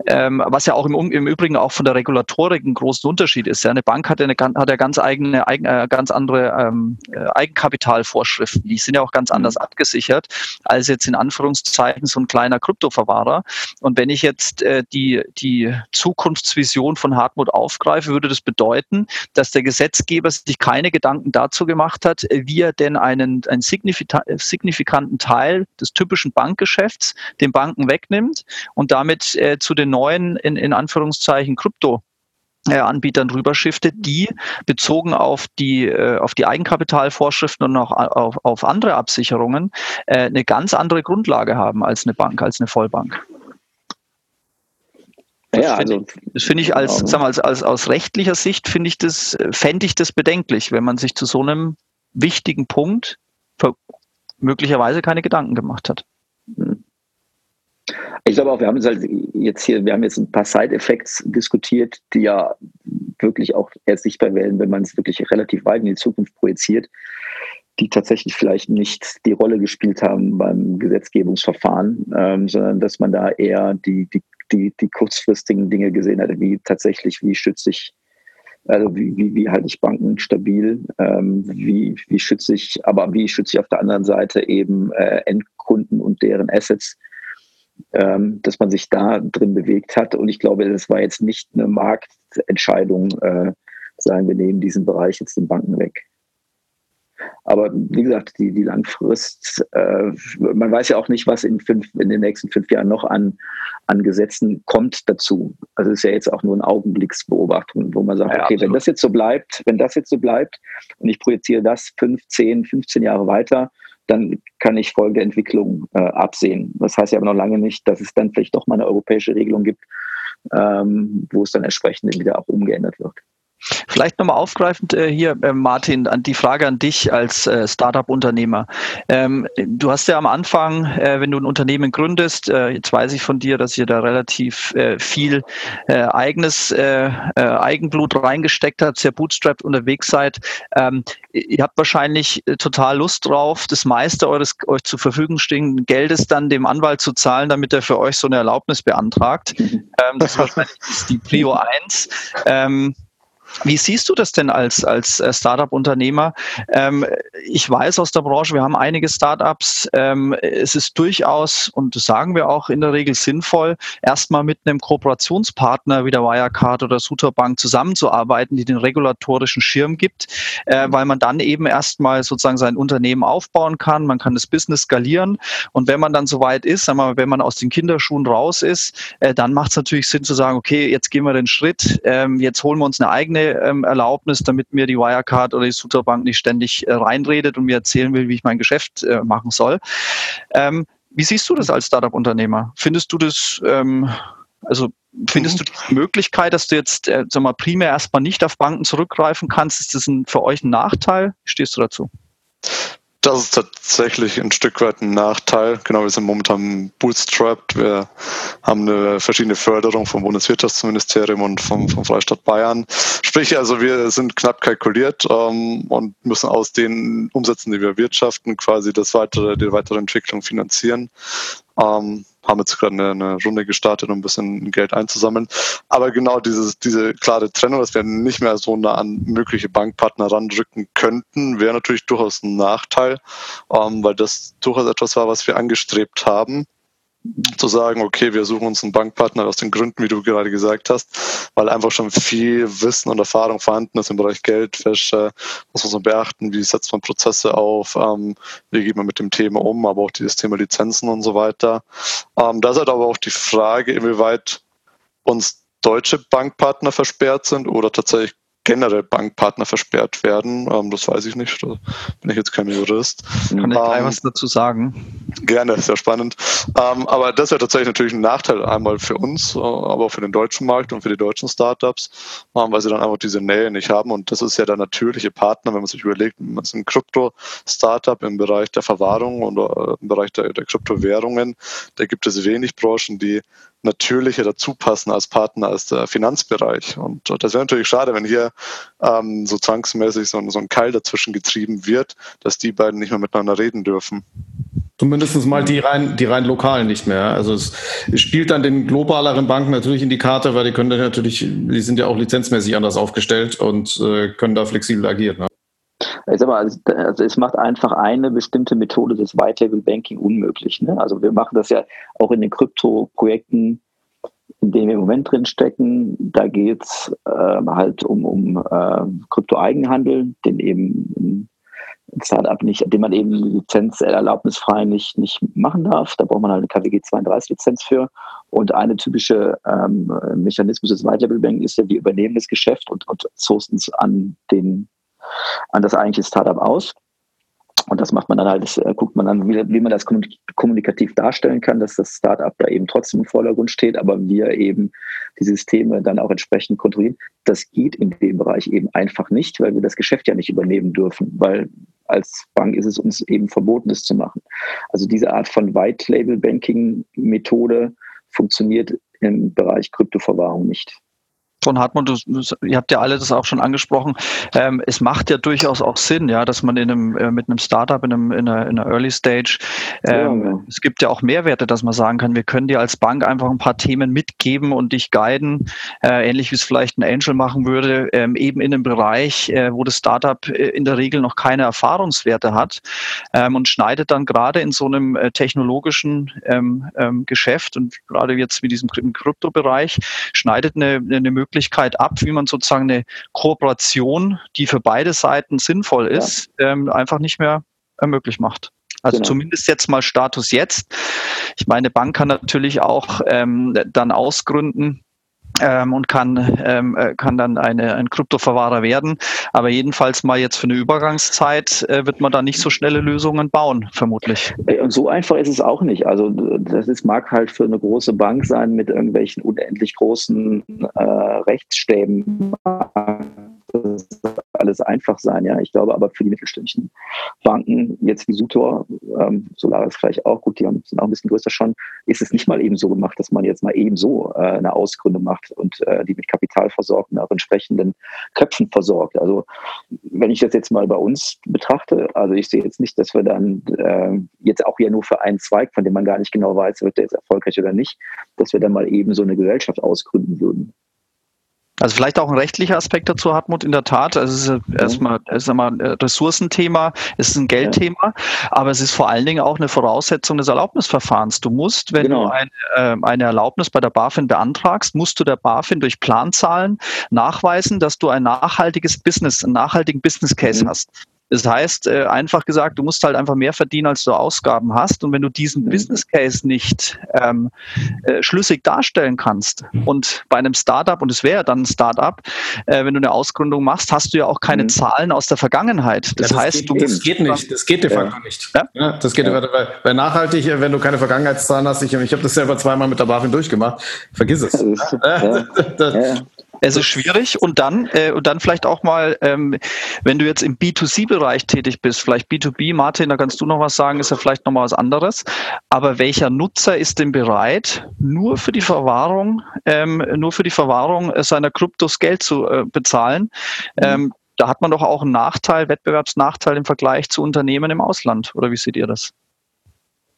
ähm, was ja auch im, im Übrigen auch von der Regulatorik ein großen Unterschied ist. Ja. Eine Bank hat ja, eine, hat ja ganz eigene, eigen, äh, ganz andere ähm, äh, Eigenkapitalvorschriften. Die sind ja auch ganz anders mhm. abgesichert als jetzt in Anführungszeichen so ein kleiner Kryptoverwahrer. Und wenn ich jetzt äh, die, die Zukunftsvision von Hartmut aufgreife, würde das bedeuten, dass der Gesetzgeber sich keine Gedanken dazu gemacht hat, wie er denn einen, einen signifikanten Teil des typischen Bankgeschäfts den Banken wegnimmt und damit äh, zu den neuen, in, in Anführungszeichen, Krypto äh, Anbietern drüber shiftet, die bezogen auf die, äh, auf die Eigenkapitalvorschriften und auch auf, auf andere Absicherungen äh, eine ganz andere Grundlage haben als eine Bank, als eine Vollbank. Das ja, finde also, ich, find ich als, genau. sagen wir, als, als aus rechtlicher Sicht finde ich das, fände ich das bedenklich, wenn man sich zu so einem wichtigen Punkt möglicherweise keine Gedanken gemacht hat. Ich glaube auch, wir haben jetzt halt jetzt hier, wir haben jetzt ein paar Side-Effects diskutiert, die ja wirklich auch erst sichtbar werden, wenn man es wirklich relativ weit in die Zukunft projiziert, die tatsächlich vielleicht nicht die Rolle gespielt haben beim Gesetzgebungsverfahren, ähm, sondern dass man da eher die, die, die, die kurzfristigen Dinge gesehen hat, wie tatsächlich, wie schütze ich Also wie, wie, wie halte ich Banken stabil? Ähm, wie, wie schütze ich, aber wie schütze ich auf der anderen Seite eben äh, Endkunden und deren Assets? Ähm, dass man sich da drin bewegt hat. Und ich glaube, das war jetzt nicht eine Marktentscheidung, äh, sagen wir nehmen diesen Bereich jetzt den Banken weg. Aber wie gesagt, die, die Langfrist, äh, man weiß ja auch nicht, was in, fünf, in den nächsten fünf Jahren noch an, an Gesetzen kommt dazu. Also es ist ja jetzt auch nur eine Augenblicksbeobachtung, wo man sagt, ja, okay, absolut. wenn das jetzt so bleibt, wenn das jetzt so bleibt und ich projiziere das 15, 15 Jahre weiter, dann kann ich folgende Entwicklung äh, absehen. Das heißt ja aber noch lange nicht, dass es dann vielleicht doch mal eine europäische Regelung gibt, ähm, wo es dann entsprechend wieder auch umgeändert wird. Vielleicht nochmal aufgreifend äh, hier, äh, Martin, an die Frage an dich als äh, Startup-Unternehmer. Ähm, du hast ja am Anfang, äh, wenn du ein Unternehmen gründest, äh, jetzt weiß ich von dir, dass ihr da relativ äh, viel eigenes Eigenblut reingesteckt habt, sehr bootstrapped unterwegs seid. Ähm, ihr habt wahrscheinlich total Lust drauf, das meiste eures euch zur Verfügung stehenden Geldes dann dem Anwalt zu zahlen, damit er für euch so eine Erlaubnis beantragt. Mhm. Ähm, das ist wahrscheinlich die Prio 1. Wie siehst du das denn als, als äh, Startup-Unternehmer? Ähm, ich weiß aus der Branche, wir haben einige Startups. Ähm, es ist durchaus, und das sagen wir auch in der Regel sinnvoll, erstmal mit einem Kooperationspartner wie der Wirecard oder Suterbank zusammenzuarbeiten, die den regulatorischen Schirm gibt, äh, weil man dann eben erstmal sozusagen sein Unternehmen aufbauen kann. Man kann das Business skalieren. Und wenn man dann soweit ist, sagen wir, wenn man aus den Kinderschuhen raus ist, äh, dann macht es natürlich Sinn zu sagen, okay, jetzt gehen wir den Schritt, ähm, jetzt holen wir uns eine eigene ähm, Erlaubnis, damit mir die Wirecard oder die Suterbank nicht ständig äh, reinredet und mir erzählen will, wie ich mein Geschäft äh, machen soll. Ähm, wie siehst du das als Startup-Unternehmer? Findest du das, ähm, also findest du die Möglichkeit, dass du jetzt äh, sag mal, primär erstmal nicht auf Banken zurückgreifen kannst? Ist das ein, für euch ein Nachteil? Stehst du dazu? Das ist tatsächlich ein Stück weit ein Nachteil. Genau, wir sind momentan bootstrapped. Wir haben eine verschiedene Förderung vom Bundeswirtschaftsministerium und vom, vom Freistaat Bayern. Sprich, also wir sind knapp kalkuliert ähm, und müssen aus den Umsätzen, die wir wirtschaften, quasi das weitere, die weitere Entwicklung finanzieren. Ähm, haben jetzt gerade eine, eine, Runde gestartet, um ein bisschen Geld einzusammeln. Aber genau dieses, diese klare Trennung, dass wir nicht mehr so nah an mögliche Bankpartner ranrücken könnten, wäre natürlich durchaus ein Nachteil, ähm, weil das durchaus etwas war, was wir angestrebt haben zu sagen, okay, wir suchen uns einen Bankpartner aus den Gründen, wie du gerade gesagt hast, weil einfach schon viel Wissen und Erfahrung vorhanden ist im Bereich Geldwäsche, muss man beachten, wie setzt man Prozesse auf, ähm, wie geht man mit dem Thema um, aber auch dieses Thema Lizenzen und so weiter. Ähm, da ist halt aber auch die Frage, inwieweit uns deutsche Bankpartner versperrt sind oder tatsächlich generell Bankpartner versperrt werden. Ähm, das weiß ich nicht. Da bin ich jetzt kein Jurist. Kann ich gleich ähm, was dazu sagen? Gerne, sehr spannend. Ähm, aber das wäre tatsächlich natürlich ein Nachteil einmal für uns, äh, aber auch für den deutschen Markt und für die deutschen Startups, ähm, weil sie dann einfach diese Nähe nicht haben. Und das ist ja der natürliche Partner, wenn man sich überlegt, man ist ein Krypto-Startup im Bereich der Verwahrung oder im Bereich der, der Kryptowährungen. Da gibt es wenig Branchen, die natürlicher dazu passen als Partner als der Finanzbereich. Und das wäre natürlich schade, wenn hier ähm, so zwangsmäßig so, so ein Keil dazwischen getrieben wird, dass die beiden nicht mehr miteinander reden dürfen. Zumindest mal die rein, die rein lokalen nicht mehr. Also es spielt dann den globaleren Banken natürlich in die Karte, weil die können dann natürlich, die sind ja auch lizenzmäßig anders aufgestellt und äh, können da flexibel agieren. Ne? Ich sag mal, also es macht einfach eine bestimmte Methode des White Label Banking unmöglich. Ne? Also wir machen das ja auch in den Krypto-Projekten, in denen wir im Moment drin stecken. Da geht es äh, halt um, um äh, Krypto-Eigenhandel, den eben ein Startup nicht, den man eben lizenzerlaubnisfrei nicht, nicht machen darf. Da braucht man halt eine KWG 32 Lizenz für. Und eine typische ähm, Mechanismus des White Label Banking ist ja, die übernehmen das Geschäft und, und sourcen es an den an das eigentliche Startup aus. Und das macht man dann halt, das äh, guckt man dann, wie, wie man das kommunikativ darstellen kann, dass das Startup da eben trotzdem im Vordergrund steht, aber wir eben die Systeme dann auch entsprechend kontrollieren. Das geht in dem Bereich eben einfach nicht, weil wir das Geschäft ja nicht übernehmen dürfen, weil als Bank ist es uns eben verboten, das zu machen. Also diese Art von White Label Banking Methode funktioniert im Bereich Kryptoverwahrung nicht. Von Hartmut, du, ihr habt ja alle das auch schon angesprochen. Ähm, es macht ja durchaus auch Sinn, ja, dass man in einem, äh, mit einem Startup in, einem, in, einer, in einer Early Stage, ähm, ja, ja. es gibt ja auch Mehrwerte, dass man sagen kann, wir können dir als Bank einfach ein paar Themen mitgeben und dich guiden, äh, ähnlich wie es vielleicht ein Angel machen würde, ähm, eben in einem Bereich, äh, wo das Startup äh, in der Regel noch keine Erfahrungswerte hat ähm, und schneidet dann gerade in so einem äh, technologischen ähm, ähm, Geschäft und gerade jetzt mit diesem Kryptobereich schneidet eine, eine Möglichkeit Möglichkeit ab, wie man sozusagen eine Kooperation, die für beide Seiten sinnvoll ist, ja. ähm, einfach nicht mehr äh, möglich macht. Also genau. zumindest jetzt mal Status jetzt. Ich meine, Bank kann natürlich auch ähm, dann ausgründen, ähm, und kann, ähm, äh, kann dann eine, ein Kryptoverwahrer werden. Aber jedenfalls mal jetzt für eine Übergangszeit äh, wird man da nicht so schnelle Lösungen bauen, vermutlich. Und so einfach ist es auch nicht. Also das ist, mag halt für eine große Bank sein mit irgendwelchen unendlich großen äh, Rechtsstäben alles einfach sein. Ja, ich glaube aber für die mittelständischen Banken, jetzt wie Sutor, ähm, Solaris vielleicht auch, gut, die haben, sind auch ein bisschen größer schon, ist es nicht mal eben so gemacht, dass man jetzt mal eben so äh, eine Ausgründung macht und äh, die mit Kapital versorgt und auch entsprechenden Köpfen versorgt. Also wenn ich das jetzt mal bei uns betrachte, also ich sehe jetzt nicht, dass wir dann äh, jetzt auch ja nur für einen Zweig, von dem man gar nicht genau weiß, wird der jetzt erfolgreich oder nicht, dass wir dann mal eben so eine Gesellschaft ausgründen würden. Also vielleicht auch ein rechtlicher Aspekt dazu, Hartmut, in der Tat. Also es ist ja. erstmal, einmal ein Ressourcenthema, es ist ein Geldthema, ja. aber es ist vor allen Dingen auch eine Voraussetzung des Erlaubnisverfahrens. Du musst, wenn genau. du ein, äh, eine Erlaubnis bei der BaFin beantragst, musst du der BaFin durch Planzahlen nachweisen, dass du ein nachhaltiges Business, einen nachhaltigen Business Case mhm. hast. Das heißt, äh, einfach gesagt, du musst halt einfach mehr verdienen, als du Ausgaben hast. Und wenn du diesen mhm. Business Case nicht ähm, äh, schlüssig darstellen kannst und bei einem Startup, und es wäre dann ein Startup, äh, wenn du eine Ausgründung machst, hast du ja auch keine mhm. Zahlen aus der Vergangenheit. Das, ja, das heißt, geht, du das geht nicht. Das geht de facto ja. nicht. Ja? ja das geht ja. weil, weil nachhaltig, äh, wenn du keine Vergangenheitszahlen hast, ich, ich habe das selber zweimal mit der BaFin durchgemacht, vergiss es. Ja. (laughs) Es ist schwierig und dann, äh, und dann vielleicht auch mal, ähm, wenn du jetzt im B2C-Bereich tätig bist, vielleicht B2B, Martin, da kannst du noch was sagen, ist ja vielleicht noch mal was anderes. Aber welcher Nutzer ist denn bereit, nur für die Verwahrung, ähm, nur für die Verwahrung seiner Kryptos Geld zu äh, bezahlen? Mhm. Ähm, da hat man doch auch einen Nachteil, Wettbewerbsnachteil im Vergleich zu Unternehmen im Ausland. Oder wie seht ihr das?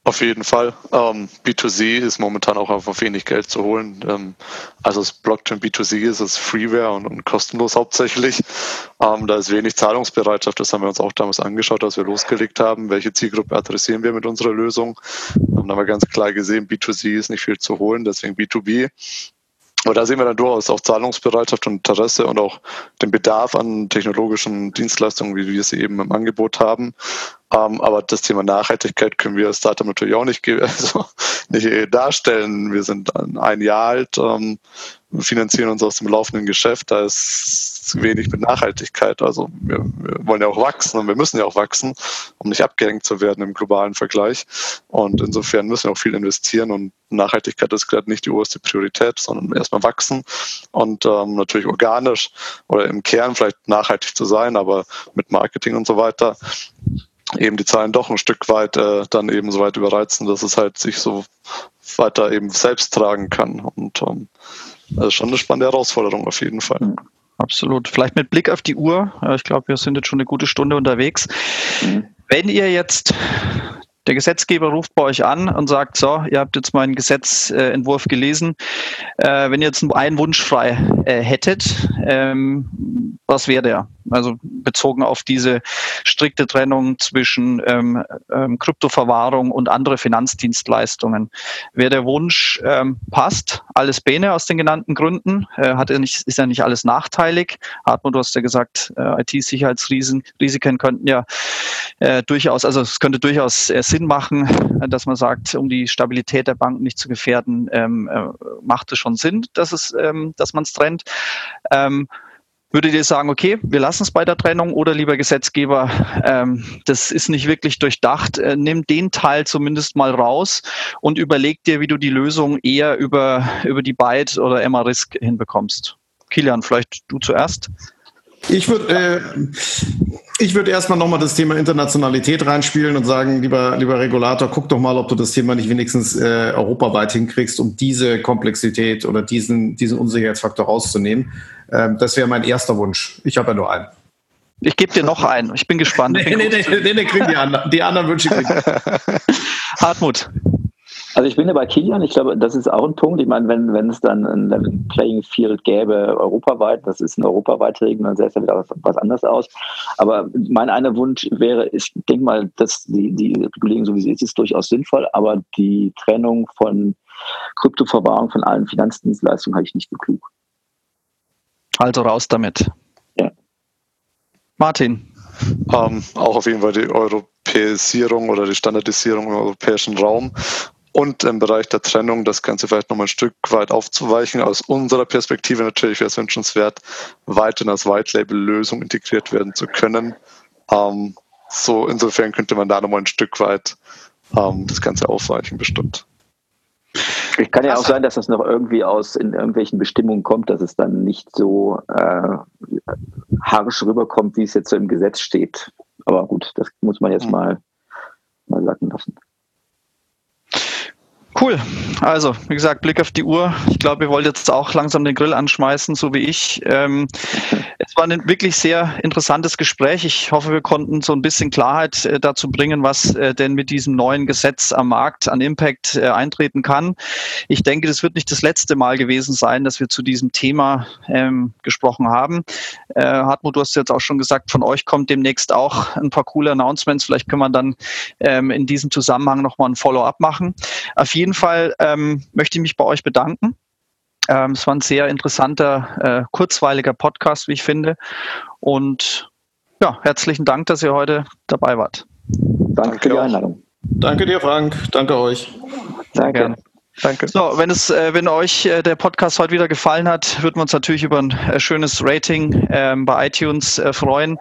Auf jeden Fall. Ähm, B2C ist momentan auch auf wenig Geld zu holen. Ähm, also das Blockchain B2C ist es Freeware und, und kostenlos hauptsächlich. Ähm, da ist wenig Zahlungsbereitschaft. Das haben wir uns auch damals angeschaut, als wir losgelegt haben. Welche Zielgruppe adressieren wir mit unserer Lösung? Ähm, da haben wir ganz klar gesehen, B2C ist nicht viel zu holen, deswegen B2B. Aber da sehen wir dann durchaus auch Zahlungsbereitschaft und Interesse und auch den Bedarf an technologischen Dienstleistungen, wie wir sie eben im Angebot haben. Ähm, aber das Thema Nachhaltigkeit können wir als Startup natürlich auch nicht, (laughs) also nicht darstellen. Wir sind ein Jahr alt, ähm, finanzieren uns aus dem laufenden Geschäft. Da ist wenig mit Nachhaltigkeit. Also wir, wir, wollen ja auch wachsen und wir müssen ja auch wachsen, um nicht abgehängt zu werden im globalen Vergleich. Und insofern müssen wir auch viel investieren und Nachhaltigkeit ist gerade nicht die oberste Priorität, sondern erstmal wachsen und ähm, natürlich organisch oder im Kern vielleicht nachhaltig zu sein, aber mit Marketing und so weiter eben die Zahlen doch ein Stück weit äh, dann eben so weit überreizen, dass es halt sich so weiter eben selbst tragen kann. Und ähm, das ist schon eine spannende Herausforderung auf jeden Fall. Absolut. Vielleicht mit Blick auf die Uhr. Ich glaube, wir sind jetzt schon eine gute Stunde unterwegs. Mhm. Wenn ihr jetzt der Gesetzgeber ruft bei euch an und sagt, so, ihr habt jetzt meinen Gesetzentwurf gelesen. Äh, wenn ihr jetzt einen Wunsch frei äh, hättet, ähm, was wäre der? Also bezogen auf diese strikte Trennung zwischen ähm, ähm, Kryptoverwahrung und andere Finanzdienstleistungen. Wäre der Wunsch, ähm, passt, alles Bene aus den genannten Gründen, äh, hat er nicht, ist ja nicht alles nachteilig. Hartmut, du hast ja gesagt, äh, IT-Sicherheitsrisiken könnten ja äh, durchaus, also es könnte durchaus äh, Sinn machen, dass man sagt, um die Stabilität der Banken nicht zu gefährden, ähm, äh, macht es schon Sinn, dass es, ähm, dass man es trennt. Ähm, Würdet ihr sagen, okay, wir lassen es bei der Trennung oder lieber Gesetzgeber, ähm, das ist nicht wirklich durchdacht, äh, nimm den Teil zumindest mal raus und überleg dir, wie du die Lösung eher über, über die Byte oder Emma Risk hinbekommst. Kilian, vielleicht du zuerst. Ich würde äh, ich würde erstmal nochmal das Thema Internationalität reinspielen und sagen, lieber, lieber Regulator, guck doch mal, ob du das Thema nicht wenigstens äh, europaweit hinkriegst, um diese Komplexität oder diesen, diesen Unsicherheitsfaktor rauszunehmen. Ähm, das wäre mein erster Wunsch. Ich habe ja nur einen. Ich gebe dir noch einen. Ich bin gespannt. nee, nee, nee, nee, nee, kriegen die anderen. Die anderen Wünsche kriegen. (laughs) Hartmut. Also ich bin ja bei Kilian, ich glaube, das ist auch ein Punkt. Ich meine, wenn, wenn es dann ein Level Playing Field gäbe europaweit, das ist ein europaweite Regeln, dann sähe es ja wieder was anderes aus. Aber mein einer Wunsch wäre, ich denke mal, dass die, die Regulierung, so wie sie ist, ist durchaus sinnvoll, aber die Trennung von Kryptoverwahrung von allen Finanzdienstleistungen halte ich nicht für klug. Also raus damit. Ja. Martin. Ähm, auch auf jeden Fall die Europäisierung oder die Standardisierung im europäischen Raum und im Bereich der Trennung das Ganze vielleicht nochmal ein Stück weit aufzuweichen. Aus unserer Perspektive natürlich wäre es wünschenswert, weiterhin als White-Label-Lösung integriert werden zu können. Ähm, so insofern könnte man da nochmal ein Stück weit ähm, das Ganze aufweichen, bestimmt. Es kann ja auch sein, dass das noch irgendwie aus in irgendwelchen Bestimmungen kommt, dass es dann nicht so äh, harsch rüberkommt, wie es jetzt so im Gesetz steht. Aber gut, das muss man jetzt hm. mal, mal sacken lassen. Cool. Also, wie gesagt, Blick auf die Uhr. Ich glaube, ihr wollt jetzt auch langsam den Grill anschmeißen, so wie ich. Ähm, es war ein wirklich sehr interessantes Gespräch. Ich hoffe, wir konnten so ein bisschen Klarheit äh, dazu bringen, was äh, denn mit diesem neuen Gesetz am Markt an Impact äh, eintreten kann. Ich denke, das wird nicht das letzte Mal gewesen sein, dass wir zu diesem Thema ähm, gesprochen haben. Äh, Hartmut, du hast jetzt auch schon gesagt, von euch kommt demnächst auch ein paar coole Announcements. Vielleicht können wir dann ähm, in diesem Zusammenhang nochmal ein Follow-up machen. Auf jeden Fall ähm, möchte ich mich bei euch bedanken. Ähm, es war ein sehr interessanter, äh, kurzweiliger Podcast, wie ich finde. Und ja, herzlichen Dank, dass ihr heute dabei wart. Danke für die Einladung. Danke dir, Frank. Danke euch. Danke. Gerne. Danke. So, wenn es, äh, wenn euch äh, der Podcast heute wieder gefallen hat, würden wir uns natürlich über ein äh, schönes Rating ähm, bei iTunes freuen.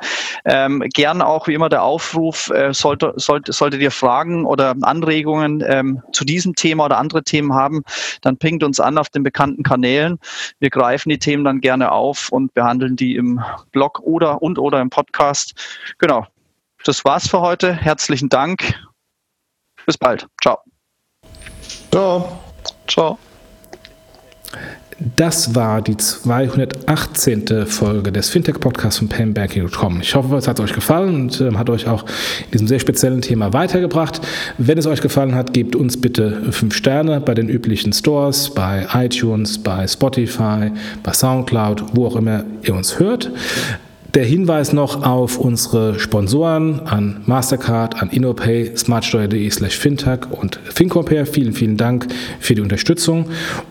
Ähm, gern auch wie immer der Aufruf, sollte, sollte, solltet ihr Fragen oder Anregungen ähm, zu diesem Thema oder andere Themen haben, dann pingt uns an auf den bekannten Kanälen. Wir greifen die Themen dann gerne auf und behandeln die im Blog oder und oder im Podcast. Genau. Das war's für heute. Herzlichen Dank. Bis bald. Ciao. Ciao. Ciao. Das war die 218. Folge des Fintech-Podcasts von paymentbanking.com. Ich hoffe, es hat euch gefallen und äh, hat euch auch in diesem sehr speziellen Thema weitergebracht. Wenn es euch gefallen hat, gebt uns bitte fünf Sterne bei den üblichen Stores, bei iTunes, bei Spotify, bei Soundcloud, wo auch immer ihr uns hört. Der Hinweis noch auf unsere Sponsoren an Mastercard, an InnoPay, smartsteuer.de slash fintech und FinCompare. Vielen, vielen Dank für die Unterstützung.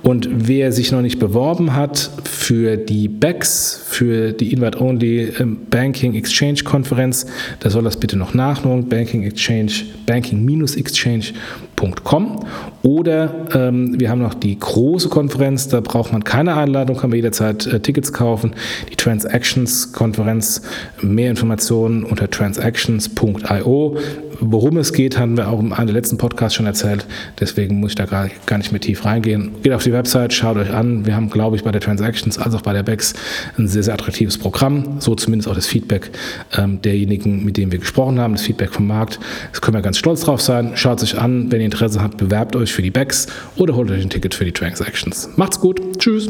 Und wer sich noch nicht beworben hat für die BEX, für die Invite-Only ähm, Banking Exchange Konferenz, der soll das bitte noch nachholen. Banking Exchange, banking-exchange.com. Oder ähm, wir haben noch die große Konferenz, da braucht man keine Einladung, kann man jederzeit äh, Tickets kaufen. Die Transactions Konferenz. Mehr Informationen unter transactions.io. Worum es geht, haben wir auch im einem letzten Podcast schon erzählt. Deswegen muss ich da gar, gar nicht mehr tief reingehen. Geht auf die Website, schaut euch an. Wir haben, glaube ich, bei der Transactions als auch bei der BEX ein sehr, sehr attraktives Programm. So zumindest auch das Feedback ähm, derjenigen, mit denen wir gesprochen haben, das Feedback vom Markt. Das können wir ganz stolz drauf sein. Schaut sich an. Wenn ihr Interesse habt, bewerbt euch für die BEX oder holt euch ein Ticket für die Transactions. Macht's gut. Tschüss.